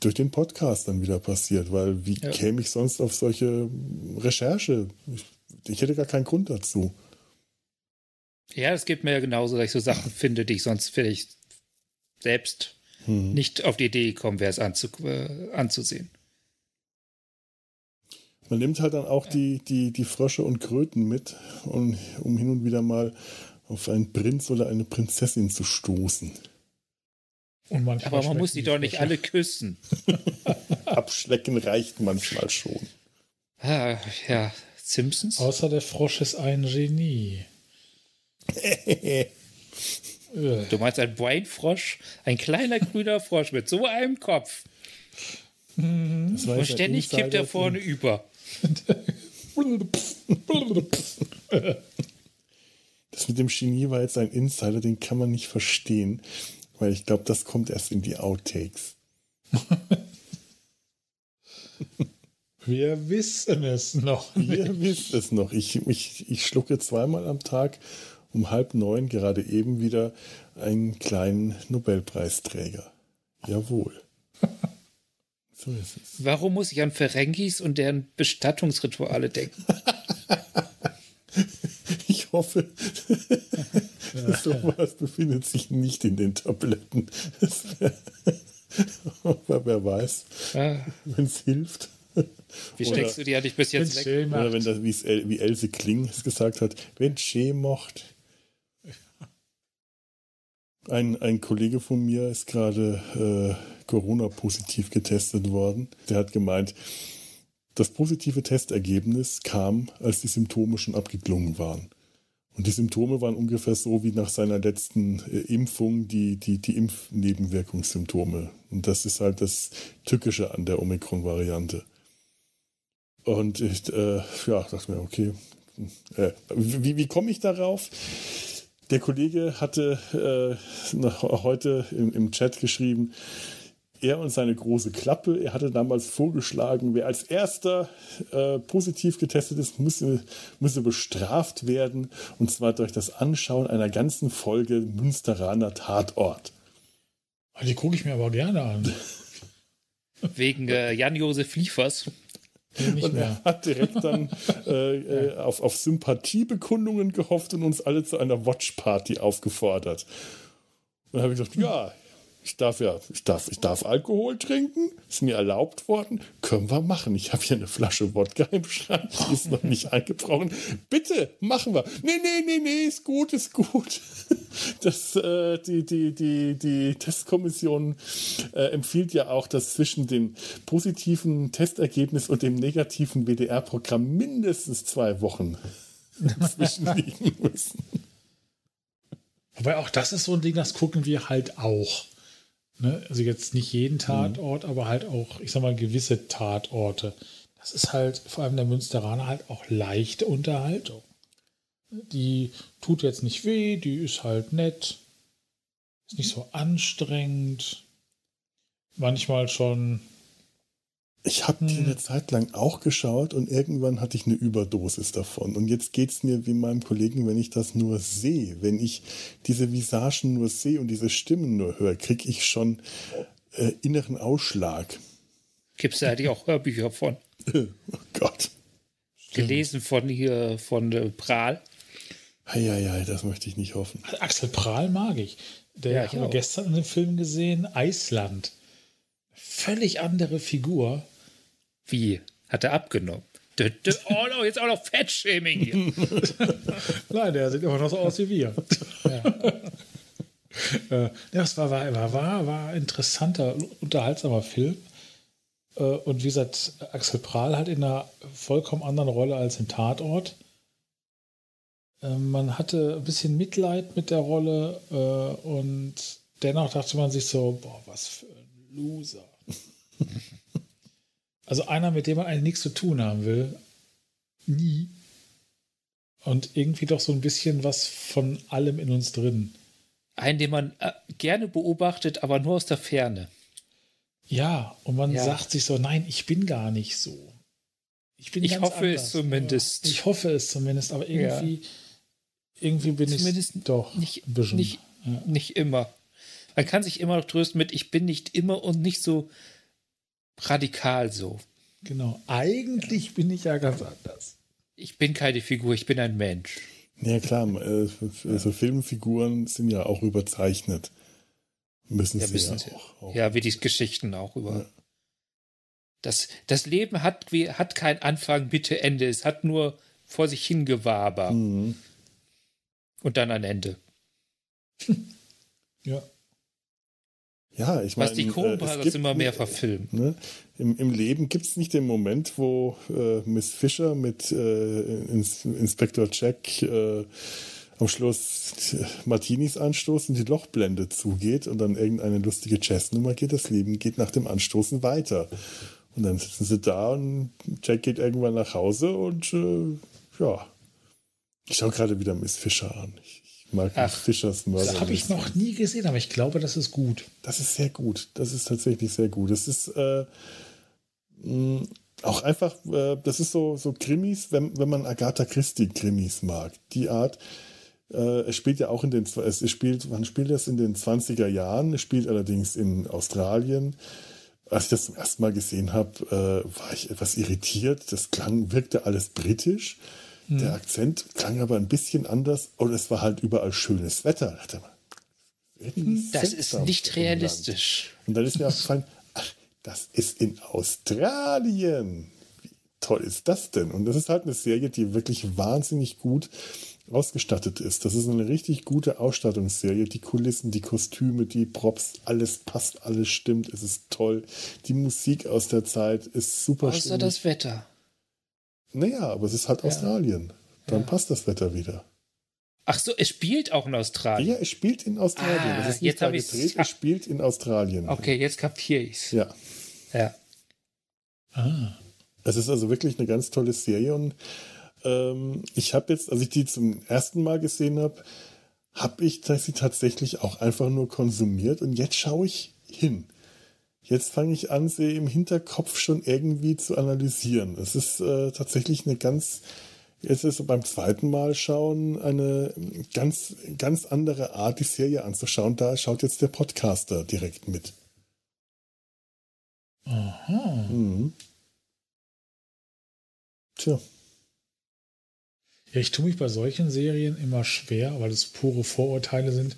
durch den Podcast dann wieder passiert, weil wie ja. käme ich sonst auf solche Recherche? Ich, ich, hätte gar keinen Grund dazu. Ja, es geht mir ja genauso, dass ich so Sachen finde, die ich sonst vielleicht selbst hm. nicht auf die Idee gekommen wäre, es anzu, äh, anzusehen. Man nimmt halt dann auch ja. die, die, die Frösche und Kröten mit, um, um hin und wieder mal auf einen Prinz oder eine Prinzessin zu stoßen. Und manchmal Aber man muss die doch nicht alle küssen. Abschlecken reicht manchmal schon. Ah, ja, Simpsons? Außer der Frosch ist ein Genie. Du meinst ein Brainfrosch? Ein kleiner grüner Frosch mit so einem Kopf. Das war Und ständig kippt Insider er vorne über. Das mit dem Genie war jetzt ein Insider, den kann man nicht verstehen, weil ich glaube, das kommt erst in die Outtakes. Wir wissen es noch nicht. Ihr wisst es noch. Ich, ich, ich schlucke zweimal am Tag um halb neun gerade eben wieder einen kleinen Nobelpreisträger. Jawohl. So ist es. Warum muss ich an Ferengis und deren Bestattungsrituale denken? Ich hoffe, sowas befindet sich nicht in den Tabletten. Aber wer weiß, Ah, wenn es hilft. wie Oder- steckst du die eigentlich bis jetzt weg? Oder wenn das, El, wie Else Kling es gesagt hat, wenn Che mocht. Ein, ein Kollege von mir ist gerade äh, Corona-positiv getestet worden. Der hat gemeint, das positive Testergebnis kam, als die Symptome schon abgeklungen waren. Und die Symptome waren ungefähr so wie nach seiner letzten äh, Impfung die, die, die Impfnebenwirkungssymptome. Und das ist halt das Tückische an der Omikron-Variante. Und ich äh, ja, dachte mir, okay, äh, wie, wie komme ich darauf? Der Kollege hatte äh, heute im, im Chat geschrieben, er und seine große Klappe, er hatte damals vorgeschlagen, wer als erster äh, positiv getestet ist, müsse, müsse bestraft werden. Und zwar durch das Anschauen einer ganzen Folge Münsteraner Tatort. Ah, Die gucke ich mir aber gerne an. Wegen äh, Jan-Josef Liefers. Nee, nicht Und mehr. er hat direkt dann äh, äh, auf, auf Sympathiebekundungen gehofft und uns alle zu einer Watchparty aufgefordert. Und dann habe ich gedacht, ja, ich darf ja, ich darf, ich darf Alkohol trinken, ist mir erlaubt worden, können wir machen. Ich habe hier eine Flasche Wodka im Schrank, die ist noch nicht eingebrochen. Bitte, machen wir. Nee, nee, nee, nee, ist gut, ist gut. Das, äh, die, die, die, die Testkommission äh, empfiehlt ja auch, dass zwischen dem positiven Testergebnis und dem negativen WDR-Programm mindestens zwei Wochen dazwischen liegen müssen. Wobei auch das ist so ein Ding, das gucken wir halt auch. Ne? Also jetzt nicht jeden Tatort, aber halt auch, ich sag mal, gewisse Tatorte. Das ist halt vor allem der Münsteraner halt auch leichte Unterhaltung. Die tut jetzt nicht weh, die ist halt nett, ist nicht so anstrengend. Manchmal schon, Ich habe die eine Zeit lang auch geschaut und irgendwann hatte ich eine Überdosis davon. Und jetzt geht es mir wie meinem Kollegen, wenn ich das nur sehe. Wenn ich diese Visagen nur sehe und diese Stimmen nur höre, kriege ich schon äh, inneren Ausschlag. Gibt es da eigentlich auch Hörbücher von? oh Gott. Gelesen von hier, von äh, Prahl. Eieiei, das möchte ich nicht hoffen. Axel Prahl mag ich. Der Ja, ich auch. gestern in einem Film gesehen, Eisland. Völlig andere Figur. Wie? Hat er abgenommen? Oh, no, jetzt auch noch Fettshaming hier. Nein, der sieht immer noch so aus wie wir. ja. äh, das war, war, war, war, interessanter, unterhaltsamer Film. Äh, und wie gesagt, Axel Prahl halt in einer vollkommen anderen Rolle als im Tatort. Äh, man hatte ein bisschen Mitleid mit der Rolle und dennoch dachte man sich so, boah, was für ein Loser. Also einer, mit dem man eigentlich nichts zu tun haben will. Nie. Und irgendwie doch so ein bisschen was von allem in uns drin. Einen, den man äh, gerne beobachtet, aber nur aus der Ferne. Ja, und man Ja. sagt sich so, nein, ich bin gar nicht so. Ich bin Ich hoffe es anders. zumindest. Ja, ich hoffe es zumindest, aber irgendwie, irgendwie bin Zumindest ich doch nicht, ein bisschen. nicht, ja. nicht immer. Man kann sich immer noch trösten mit, ich bin nicht immer und nicht so radikal so. Genau. Eigentlich bin ich ja ganz anders. Ich bin keine Figur, ich bin ein Mensch. Ja klar, äh, also Filmfiguren sind ja auch überzeichnet. Müssen Ja, sie müssen ja sie. auch. auch. Ja, wie die Geschichten auch über. Ja. Das, das Leben hat, wie- hat kein Anfang, Mitte, Ende. Es hat nur vor sich hingewaber Mhm. und dann ein Ende. Ja. Ja, ich meine. Was die äh, immer mehr verfilmen. Ne, im, Im Leben gibt es nicht den Moment, wo äh, Miss Fischer mit äh, Ins Inspektor Jack äh, am Schluss Martinis anstoßen, die Lochblende zugeht und dann irgendeine lustige Jazznummer geht. Das Leben geht nach dem Anstoßen weiter. Und dann sitzen sie da und Jack geht irgendwann nach Hause und äh, ja. Ich schaue gerade wieder Miss Fischer an. Ich, Miss Fischers Mörder. Das habe ich noch nie gesehen, aber ich glaube, das ist gut. Das ist sehr gut. Das ist tatsächlich sehr gut. Das ist äh, mh, auch einfach, äh, das ist so, so Krimis, wenn, wenn man Agatha Christie Krimis mag. Die Art, äh, es spielt ja auch in den, es spielt, wann spielt das? In den 20er Jahren. Es spielt allerdings in Australien. Als ich das zum ersten Mal gesehen habe, äh, war ich etwas irritiert. Das klang, wirkte alles britisch. Hm. Der Akzent klang aber ein bisschen anders und es war halt überall schönes Wetter. Das ist nicht realistisch. Und dann ist mir aufgefallen, ach, das ist in Australien. Wie toll ist das denn? Und das ist halt eine Serie, die wirklich wahnsinnig gut ausgestattet ist. Das ist eine richtig gute Ausstattungsserie. Die Kulissen, die Kostüme, die Props, alles passt, alles stimmt. Es ist toll. Die Musik aus der Zeit ist super Außer stimmig. das Wetter. Naja, aber es ist halt ja. Australien. Dann ja. passt das Wetter wieder. Ach so, es spielt auch in Australien. Ja, es spielt in Australien. Ah, es ist nicht jetzt da gedreht, es spielt in Australien. Okay, jetzt kapiere ich's. Ja. Ja. Ah. Es ist also wirklich eine ganz tolle Serie und ähm, ich habe jetzt, als ich die zum ersten Mal gesehen habe, habe ich sie tatsächlich auch einfach nur konsumiert und jetzt schaue ich hin. Jetzt fange ich an, sie im Hinterkopf schon irgendwie zu analysieren. Es ist äh, tatsächlich eine ganz, jetzt ist beim zweiten Mal schauen, eine ganz, ganz andere Art, die Serie anzuschauen. Da schaut jetzt der Podcaster direkt mit. Aha. Mhm. Tja. Ja, ich tue mich bei solchen Serien immer schwer, weil es pure Vorurteile sind,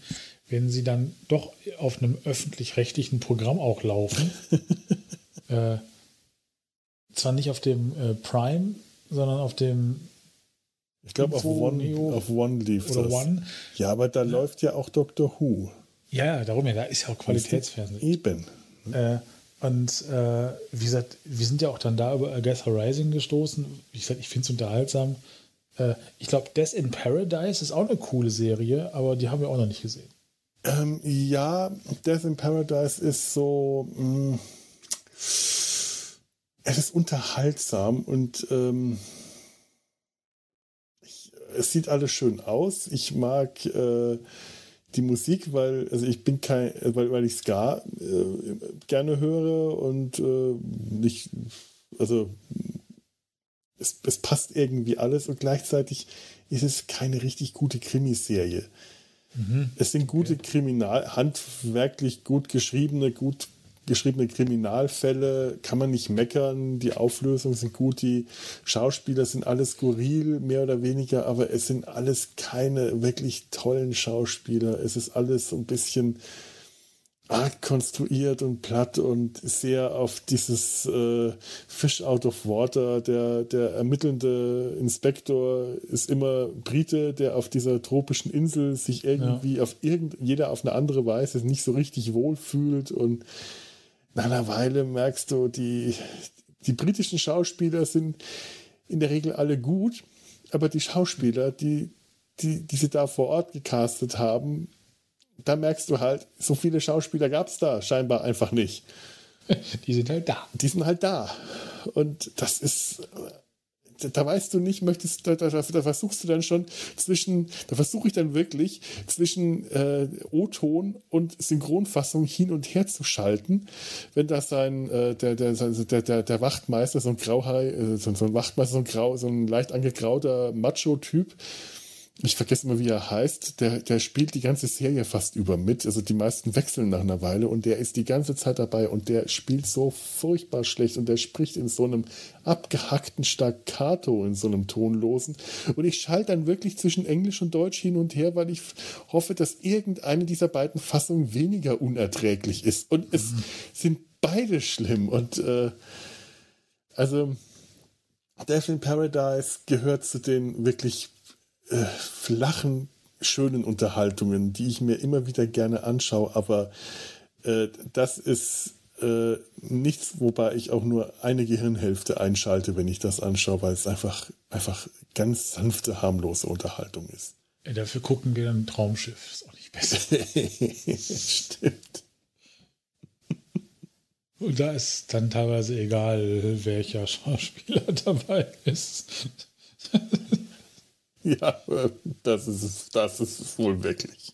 wenn sie dann doch auf einem öffentlich-rechtlichen Programm auch laufen. äh, zwar nicht auf dem äh, Prime, sondern auf dem ich glaube, auf One, auf One lief oder das. One. Ja, aber da ja. läuft ja auch Doctor Who. Ja, darum ja, da ist ja auch Qualitätsfernsehen. Eben. Äh, und äh, wie gesagt, wir sind ja auch dann da über Agatha Rising gestoßen. Wie gesagt, ich finde es unterhaltsam. Äh, ich glaube, Death in Paradise ist auch eine coole Serie, aber die haben wir auch noch nicht gesehen. Ähm, ja, Death in Paradise ist so. Mh, mm, es ist unterhaltsam und ähm, ich, es sieht alles schön aus. Ich mag äh, die Musik, weil also ich bin kein, weil, weil ich Ska äh, gerne höre und äh, nicht, also es, es passt irgendwie alles und gleichzeitig ist es keine richtig gute Krimiserie. Mhm. Es sind gute okay. Kriminal, handwerklich gut geschriebene, gut geschriebene Kriminalfälle, kann man nicht meckern. Die Auflösungen sind gut, die Schauspieler sind alles skurril, mehr oder weniger, aber es sind alles keine wirklich tollen Schauspieler. Es ist alles so ein bisschen arg konstruiert und platt und sehr auf dieses äh, Fish out of water. Der, der ermittelnde Inspektor ist immer Brite, der auf dieser tropischen Insel sich irgendwie ja. auf irgend, jeder auf eine andere Weise nicht so richtig wohlfühlt und nach einer Weile merkst du, die, die britischen Schauspieler sind in der Regel alle gut, aber die Schauspieler, die, die, die sie da vor Ort gecastet haben, da merkst du halt, so viele Schauspieler gab es da scheinbar einfach nicht. Die sind halt da. Die sind halt da. Und das ist, da weißt du nicht, möchtest, da, da, da versuchst du dann schon zwischen, da versuche ich dann wirklich zwischen äh, O-Ton und Synchronfassung hin und her zu schalten. Wenn das sein, äh, der, der, der, der, der Wachtmeister, so ein Grauhai, äh, so, so ein Wachtmeister, so ein, grau, so ein leicht angegrauter Macho-Typ, ich vergesse immer, wie er heißt, der, der spielt die ganze Serie fast über mit. Also die meisten wechseln nach einer Weile und der ist die ganze Zeit dabei und der spielt so furchtbar schlecht und der spricht in so einem abgehackten Staccato, in so einem tonlosen. Und ich schalte dann wirklich zwischen Englisch und Deutsch hin und her, weil ich hoffe, dass irgendeine dieser beiden Fassungen weniger unerträglich ist. Und es mhm. sind beide schlimm und äh, also Death in Paradise gehört zu den wirklich äh, flachen, schönen Unterhaltungen, die ich mir immer wieder gerne anschaue, aber äh, das ist äh, nichts, wobei ich auch nur eine Gehirnhälfte einschalte, wenn ich das anschaue, weil es einfach, einfach ganz sanfte, harmlose Unterhaltung ist. Ja, dafür gucken wir dann ein Traumschiff. Ist auch nicht besser. Stimmt. Und da ist dann teilweise egal, welcher Schauspieler dabei ist. ja, das ist, das ist es wohl wirklich.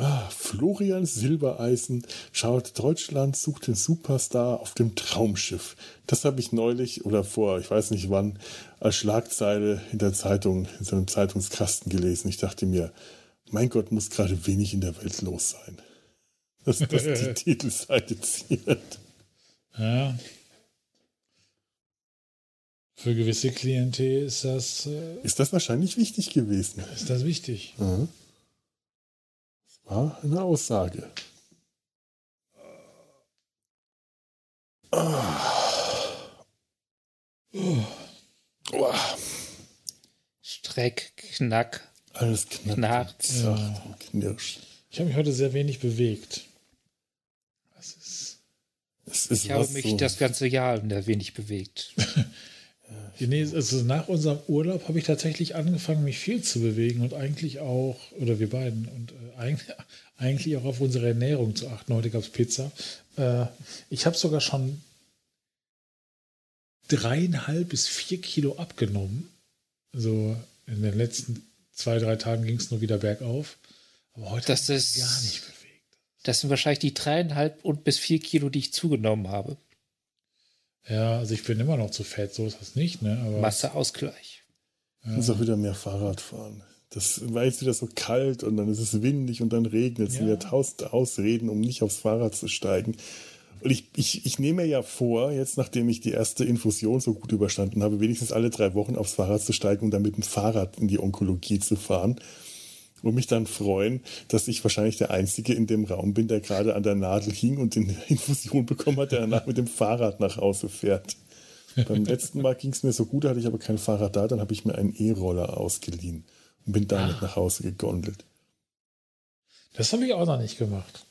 Ah, Florian Silbereisen schaut Deutschland sucht den Superstar auf dem Traumschiff. Das habe ich neulich oder vor, ich weiß nicht wann, als Schlagzeile in der Zeitung, in so einem Zeitungskasten gelesen. Ich dachte mir, mein Gott, muss gerade wenig in der Welt los sein. Dass das die Titelseite ziert. Ja. Für gewisse Klientel ist das, äh, Ist das wahrscheinlich wichtig gewesen? ist das wichtig. Mhm. Das war eine Aussage. Ah. Oh, Streck, Knack. alles knackt, Knarrt. zacht und knirscht. Ich habe mich heute sehr wenig bewegt. Das ist. Es ist Ich habe mich so, das ganze Jahr ein wenig bewegt. Nee, also nach unserem Urlaub habe ich tatsächlich angefangen, mich viel zu bewegen und eigentlich auch, oder wir beiden, und äh, eigentlich, auch auf unsere Ernährung zu achten. Heute gab es Pizza. Äh, ich habe sogar schon dreieinhalb bis vier Kilo abgenommen. Also in den letzten zwei, drei Tagen ging es nur wieder bergauf. Aber heute Das ist- gar nicht bewegt. Das sind wahrscheinlich die dreieinhalb und bis vier Kilo, die ich zugenommen habe. Ja, also ich bin immer noch zu fett, so ist das nicht, ne? Aber Masseausgleich. Ich muss auch wieder mehr Fahrrad fahren. Das war jetzt wieder so kalt und dann ist es windig und dann regnet es. Ja. Wieder tausend Ausreden, um nicht aufs Fahrrad zu steigen. Und ich, ich, ich nehme mir ja vor, jetzt nachdem ich die erste Infusion so gut überstanden habe, wenigstens alle drei Wochen aufs Fahrrad zu steigen und dann mit dem Fahrrad in die Onkologie zu fahren. Und mich dann freuen, dass ich wahrscheinlich der Einzige in dem Raum bin, der gerade an der Nadel hing und eine Infusion bekommen hat, der danach mit dem Fahrrad nach Hause fährt. Beim letzten Mal ging es mir so gut, da hatte ich aber kein Fahrrad da, dann habe ich mir einen E-Roller ausgeliehen und bin damit Ah. nach Hause gegondelt. das habe ich auch noch nicht gemacht.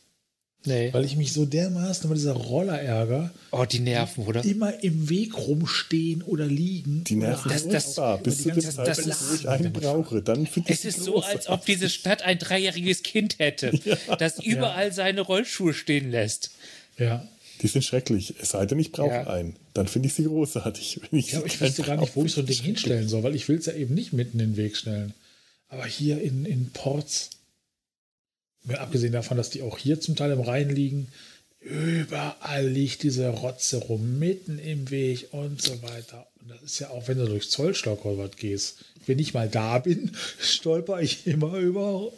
Nee. Weil ich mich so dermaßen über dieser Roller ärgere, Oh, die Nerven, oder? immer im Weg rumstehen oder liegen. Die nerven Das- das- bis zu dem Zeit Zeitpunkt, wo ich einen brauche. Dann finde ich Es ist so, als ob diese Stadt ein dreijähriges Kind hätte, das überall seine Rollschuhe stehen lässt. Ja. Die sind schrecklich. Es sei denn, ich brauche Ja. einen. Dann finde ich sie großartig. Wenn ich Ja, aber ich wüsste gar nicht, wo ich so ein Ding hinstellen soll, weil ich will es ja eben nicht mitten in den Weg stellen. Aber hier in, in Ports, mal abgesehen davon, dass die auch hier zum Teil im Rhein liegen, überall liegt diese Rotze rum, mitten im Weg und so weiter. Und das ist ja auch, wenn du durch Zollstockholm gehst. Wenn ich mal da bin, stolper ich immer über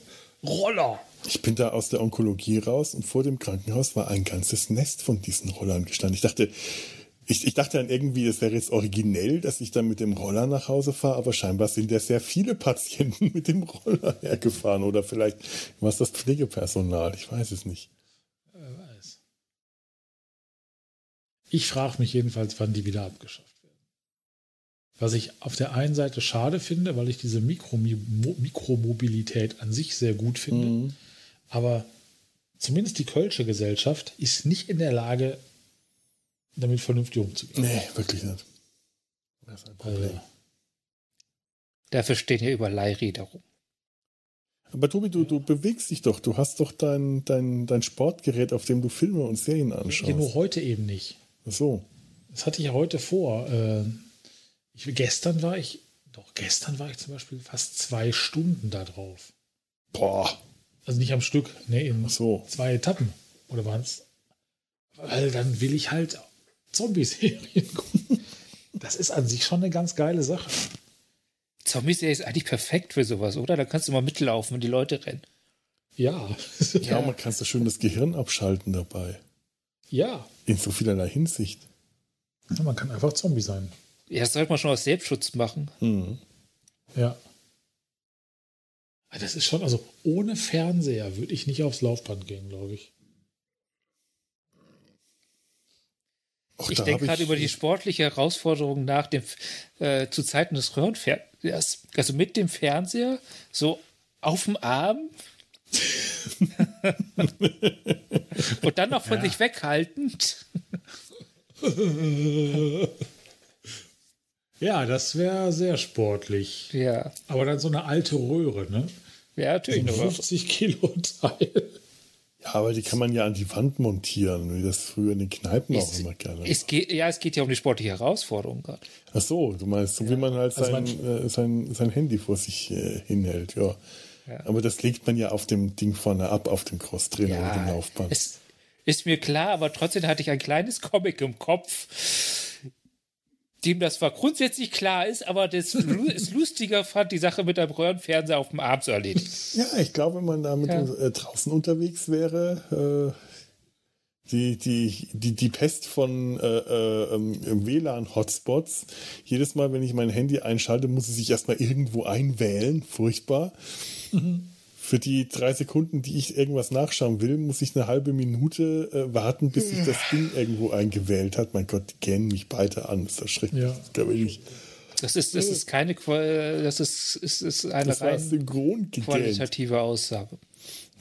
Roller. Ich bin da aus der Onkologie raus und vor dem Krankenhaus war ein ganzes Nest von diesen Rollern gestanden. Ich dachte, ich, ich dachte dann irgendwie, es wäre jetzt originell, dass ich dann mit dem Roller nach Hause fahre, aber scheinbar sind ja sehr viele Patienten mit dem Roller hergefahren oder vielleicht war es das Pflegepersonal, ich weiß es nicht. Ich frage mich jedenfalls, wann die wieder abgeschafft werden. Was ich auf der einen Seite schade finde, weil ich diese Mikromobilität an sich sehr gut finde. Mhm. Aber zumindest die Kölsche Gesellschaft ist nicht in der Lage, damit vernünftig umzugehen. Nee, wirklich nicht. Das ist ein Problem. Also, Dafür stehen hier über Leihräder rum. Aber Tobi, du, du bewegst dich doch. Du hast doch dein, dein, dein Sportgerät, auf dem du Filme und Serien ja, nur anschaust. heute eben nicht. Ach so. Das hatte ich ja heute vor. Äh, ich, gestern war ich, doch gestern war ich zum Beispiel fast zwei Stunden da drauf. Boah. Also nicht am Stück, ne, in Ach so. zwei Etappen. Oder waren es? Weil dann will ich halt Zombie-Serien gucken. Das ist an sich schon eine ganz geile Sache. Zombie-Serie ist eigentlich perfekt für sowas, oder? Da kannst du mal mitlaufen, wenn die Leute rennen. Ja. Ja, man kann so schön das Gehirn abschalten dabei. ja. In so vielerlei Hinsicht. Man kann einfach Zombie sein. Ja, das sollte man schon aus Selbstschutz machen. Mhm. Ja. Das ist schon, also ohne Fernseher würde ich nicht aufs Laufband gehen, glaube ich. Auch Ich denke gerade über die sportliche Herausforderung nach dem äh, zu Zeiten des Röhrenfernsehers. Also mit dem Fernseher so auf dem Arm und dann noch von Ja. sich weghaltend. Ja, das wäre sehr sportlich. Ja, Aber dann so eine alte Röhre, ne? ja, So natürlich. ein aber- 50 Kilo Teil. Ja, aber die kann man ja an die Wand montieren, wie das früher in den Kneipen auch Es, immer gerne. es geht, ja, es geht ja um die sportliche Herausforderung gerade. Ach so, du meinst, so wie man halt Also sein, äh, sein, sein Handy vor sich äh, hinhält, ja. Ja. Aber das legt man ja auf dem Ding vorne ab, auf dem Crosstrainer oder dem Laufband. es ist mir klar, aber trotzdem hatte ich ein kleines Comic im Kopf, dem das zwar grundsätzlich klar ist, aber das es lustiger fand, die Sache mit einem Röhrenfernseher auf dem Arm zu erledigen. Ja, ich glaube, wenn man damit Ja. äh, draußen unterwegs wäre, äh, die, die, die, die Pest von äh, äh, ähm, WLAN-Hotspots, jedes Mal, wenn ich mein Handy einschalte, muss es sich erstmal irgendwo einwählen. Furchtbar. Für die drei Sekunden, die ich irgendwas nachschauen will, muss ich eine halbe Minute äh, warten, bis sich das Ding irgendwo eingewählt hat. Mein Gott, die gähnen mich beide an. Das ist erschreckend. Ja. Das ich nicht. Das ist, das ist keine, Qua- das ist, ist, ist eine Das rein qualitative Aussage.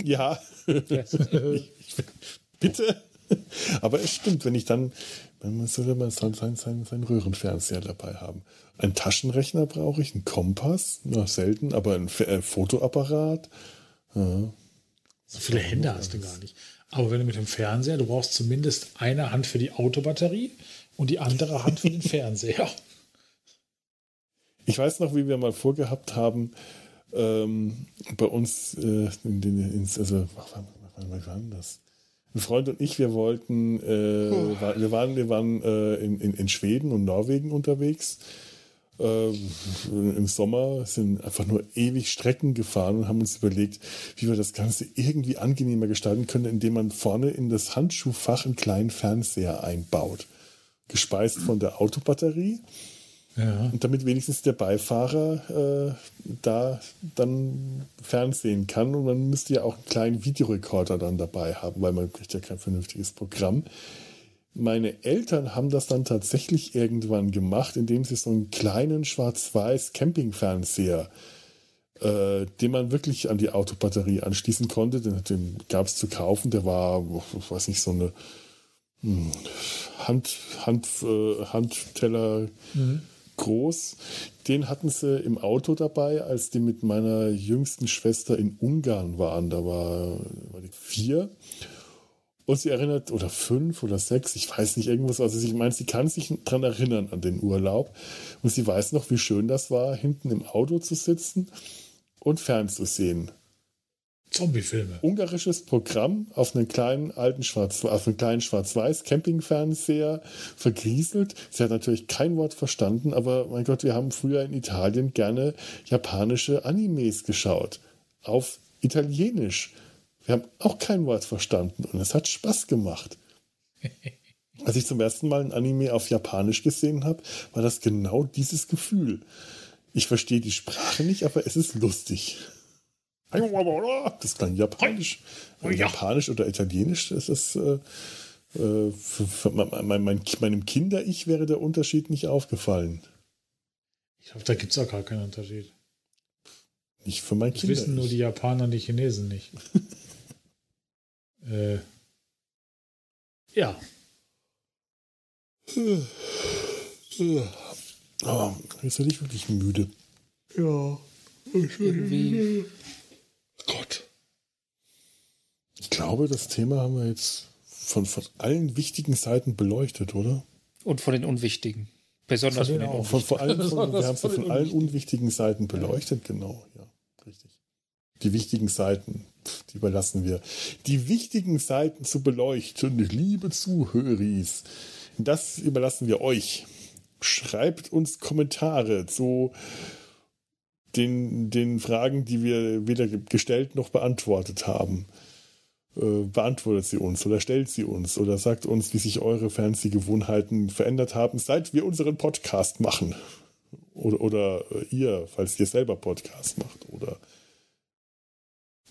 Ja. ich, bitte. Aber es stimmt, wenn ich dann, wenn man sollte man sein, sein, sein, sein Röhrenfernseher dabei haben. Ein Taschenrechner brauche ich, einen Kompass, na, selten, aber ein F äh, Fotoapparat. Ja. So viele Hände hast du gar nicht. Aber wenn du mit dem Fernseher, du brauchst zumindest eine Hand für die Autobatterie und die andere Hand für den Fernseher. Ich weiß noch, wie wir mal vorgehabt haben, ähm, bei uns, äh, in den, ins, also, wann, wann, wann war denn das? Ein Freund und ich, wir wollten, äh, wir waren, wir waren äh, in, in, in Schweden und Norwegen unterwegs. Äh, Im Sommer sind einfach nur ewig Strecken gefahren und haben uns überlegt, wie wir das Ganze irgendwie angenehmer gestalten können, indem man vorne in das Handschuhfach einen kleinen Fernseher einbaut. Gespeist von der Autobatterie. Ja. Und damit wenigstens der Beifahrer äh, da dann fernsehen kann. Und man müsste ja auch einen kleinen Videorekorder dann dabei haben, weil man kriegt ja kein vernünftiges Programm. Meine Eltern haben das dann tatsächlich irgendwann gemacht, indem sie so einen kleinen schwarz-weiß Campingfernseher, äh, den man wirklich an die Autobatterie anschließen konnte, den, den gab es zu kaufen. Der war, ich weiß nicht, so eine hm, Hand, Hand, äh, Handteller groß. Den hatten sie im Auto dabei, als die mit meiner jüngsten Schwester in Ungarn waren. Da war, war die vier. Und sie erinnert, oder fünf oder sechs, ich weiß nicht, irgendwas. Also ich meine, sie kann sich dran erinnern an den Urlaub. Und sie weiß noch, wie schön das war, hinten im Auto zu sitzen und fernzusehen Zombiefilme. ungarisches Programm auf einen kleinen alten Schwarz, auf einen kleinen Schwarz-Weiß Campingfernseher vergrieselt. Sie hat natürlich kein Wort verstanden, aber mein Gott, wir haben früher in Italien gerne japanische Animes geschaut. Auf Italienisch. Wir haben auch kein Wort verstanden und es hat Spaß gemacht. Als ich zum ersten Mal ein Anime auf Japanisch gesehen habe, war das genau dieses Gefühl. Ich verstehe die Sprache nicht, aber es ist lustig. Das klang japanisch. Ja. Japanisch oder italienisch, das ist. Äh, äh, mein, mein, mein, meinem Kinder-Ich wäre der Unterschied nicht aufgefallen. Ich glaube, da gibt es auch gar keinen Unterschied. Nicht für mein Das Kinder. wissen nur die Japaner und die Chinesen nicht. äh, ja, Oh, jetzt werde ich wirklich müde. ja. Irgendwie. Gott. Ich glaube, das Thema haben wir jetzt von, von allen wichtigen Seiten beleuchtet, oder? Und von den Unwichtigen. Besonders Von von denen den auch. Von, vor allem von, wir haben es von von den allen unwichtigen Seiten beleuchtet, genau, ja. Die wichtigen Seiten, die überlassen wir. Die wichtigen Seiten zu beleuchten, liebe Zuhöris, das überlassen wir euch. Schreibt uns Kommentare zu den, den Fragen, die wir weder gestellt noch beantwortet haben. Äh, beantwortet sie uns oder stellt sie uns oder sagt uns, wie sich eure Fernsehgewohnheiten verändert haben, seit wir unseren Podcast machen. Oder, oder äh, ihr, falls ihr selber Podcast macht. Oder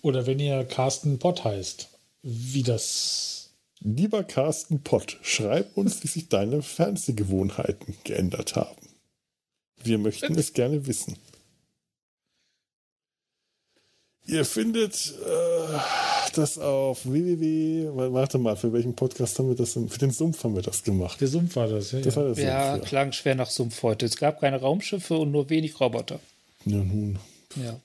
Oder wenn ihr Carsten Pott heißt, wie das. lieber Carsten Pott, schreib uns, wie sich deine Fernsehgewohnheiten geändert haben. Wir möchten es gerne wissen. Ihr findet äh, das auf www. Warte mal, für welchen Podcast haben wir das denn? Für den Sumpf haben wir das gemacht. Der Sumpf war das, ja. Das war ja, Sumpf, ja. klang schwer nach Sumpf heute. Es gab keine Raumschiffe und nur wenig Roboter. Ja, nun. Ja.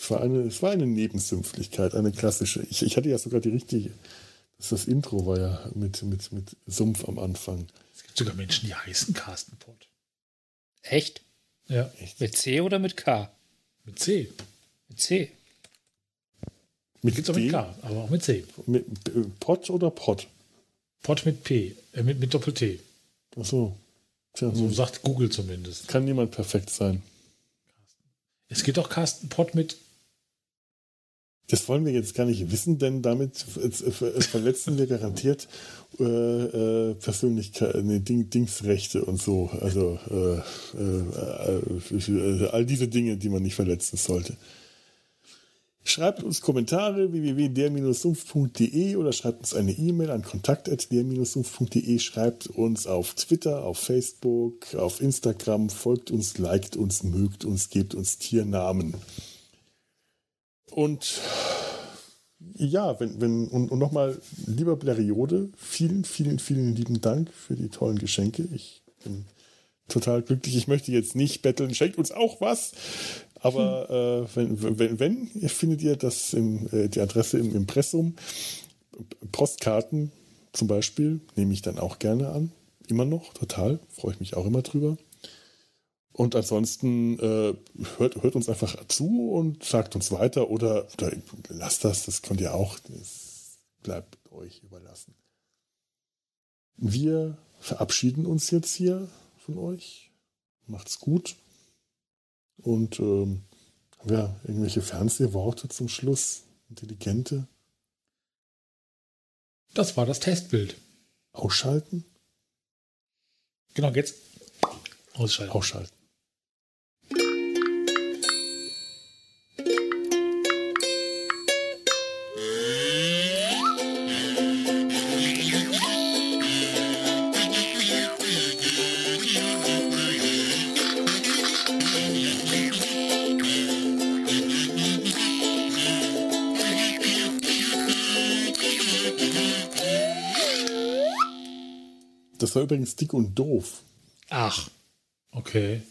Es war eine, es war eine Nebensümpflichkeit, eine klassische. Ich, ich hatte ja sogar die richtige. Das, das Intro war ja mit, mit, mit Sumpf am Anfang. Es gibt sogar Menschen, die heißen Carsten Pott. Echt? Ja. Echt? Mit C oder mit K? Mit C. Mit C. Mit Gibt's auch mit K, aber auch mit C. Mit äh, Pott oder Pott? Pott mit P, äh, mit, mit Doppel-T. Ach so. Tja, so sagt Google zumindest. Kann niemand perfekt sein. Es gibt auch Carsten Pott mit das wollen wir jetzt gar nicht wissen, denn damit verletzen wir garantiert äh, äh, Persönlichkeit, nee, Ding, Dingsrechte und so. Also äh, äh, äh, all diese Dinge, die man nicht verletzen sollte. Schreibt uns Kommentare www.der-sumpf.de oder schreibt uns eine E-Mail an kontakt.der-sumpf.de. Schreibt uns auf Twitter, auf Facebook, auf Instagram, folgt uns, liked uns, mögt uns, gebt uns Tiernamen. Und ja, wenn, wenn, und, und nochmal, lieber Bleriode, vielen, vielen, vielen lieben Dank für die tollen Geschenke. Ich bin total glücklich. Ich möchte jetzt nicht betteln, schenkt uns auch was. Aber hm. äh, wenn, wenn, wenn, findet ihr das im, äh, die Adresse im Impressum. Postkarten zum Beispiel nehme ich dann auch gerne an. Immer noch, total. Freue ich mich auch immer drüber. Und ansonsten äh, hört, hört uns einfach zu und sagt uns weiter oder, oder lasst das, das könnt ihr auch. Das bleibt euch überlassen. Wir verabschieden uns jetzt hier von euch. Macht's gut. Und ähm, ja, irgendwelche Fernsehworte zum Schluss? Intelligente? Das war das Testbild. Ausschalten? Genau, jetzt ausschalten. Ausschalten. War übrigens dick und doof. Ach, okay.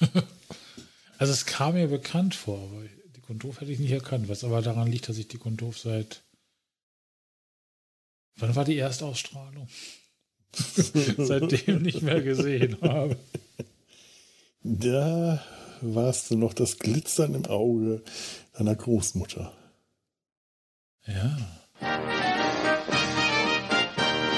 also es kam mir bekannt vor, aber dick und doof hätte ich nicht erkannt, was aber daran liegt, dass ich dick und doof seit. Wann war die Erstausstrahlung? Seitdem nicht mehr gesehen habe. Da warst du noch das Glitzern im Auge deiner Großmutter. Ja.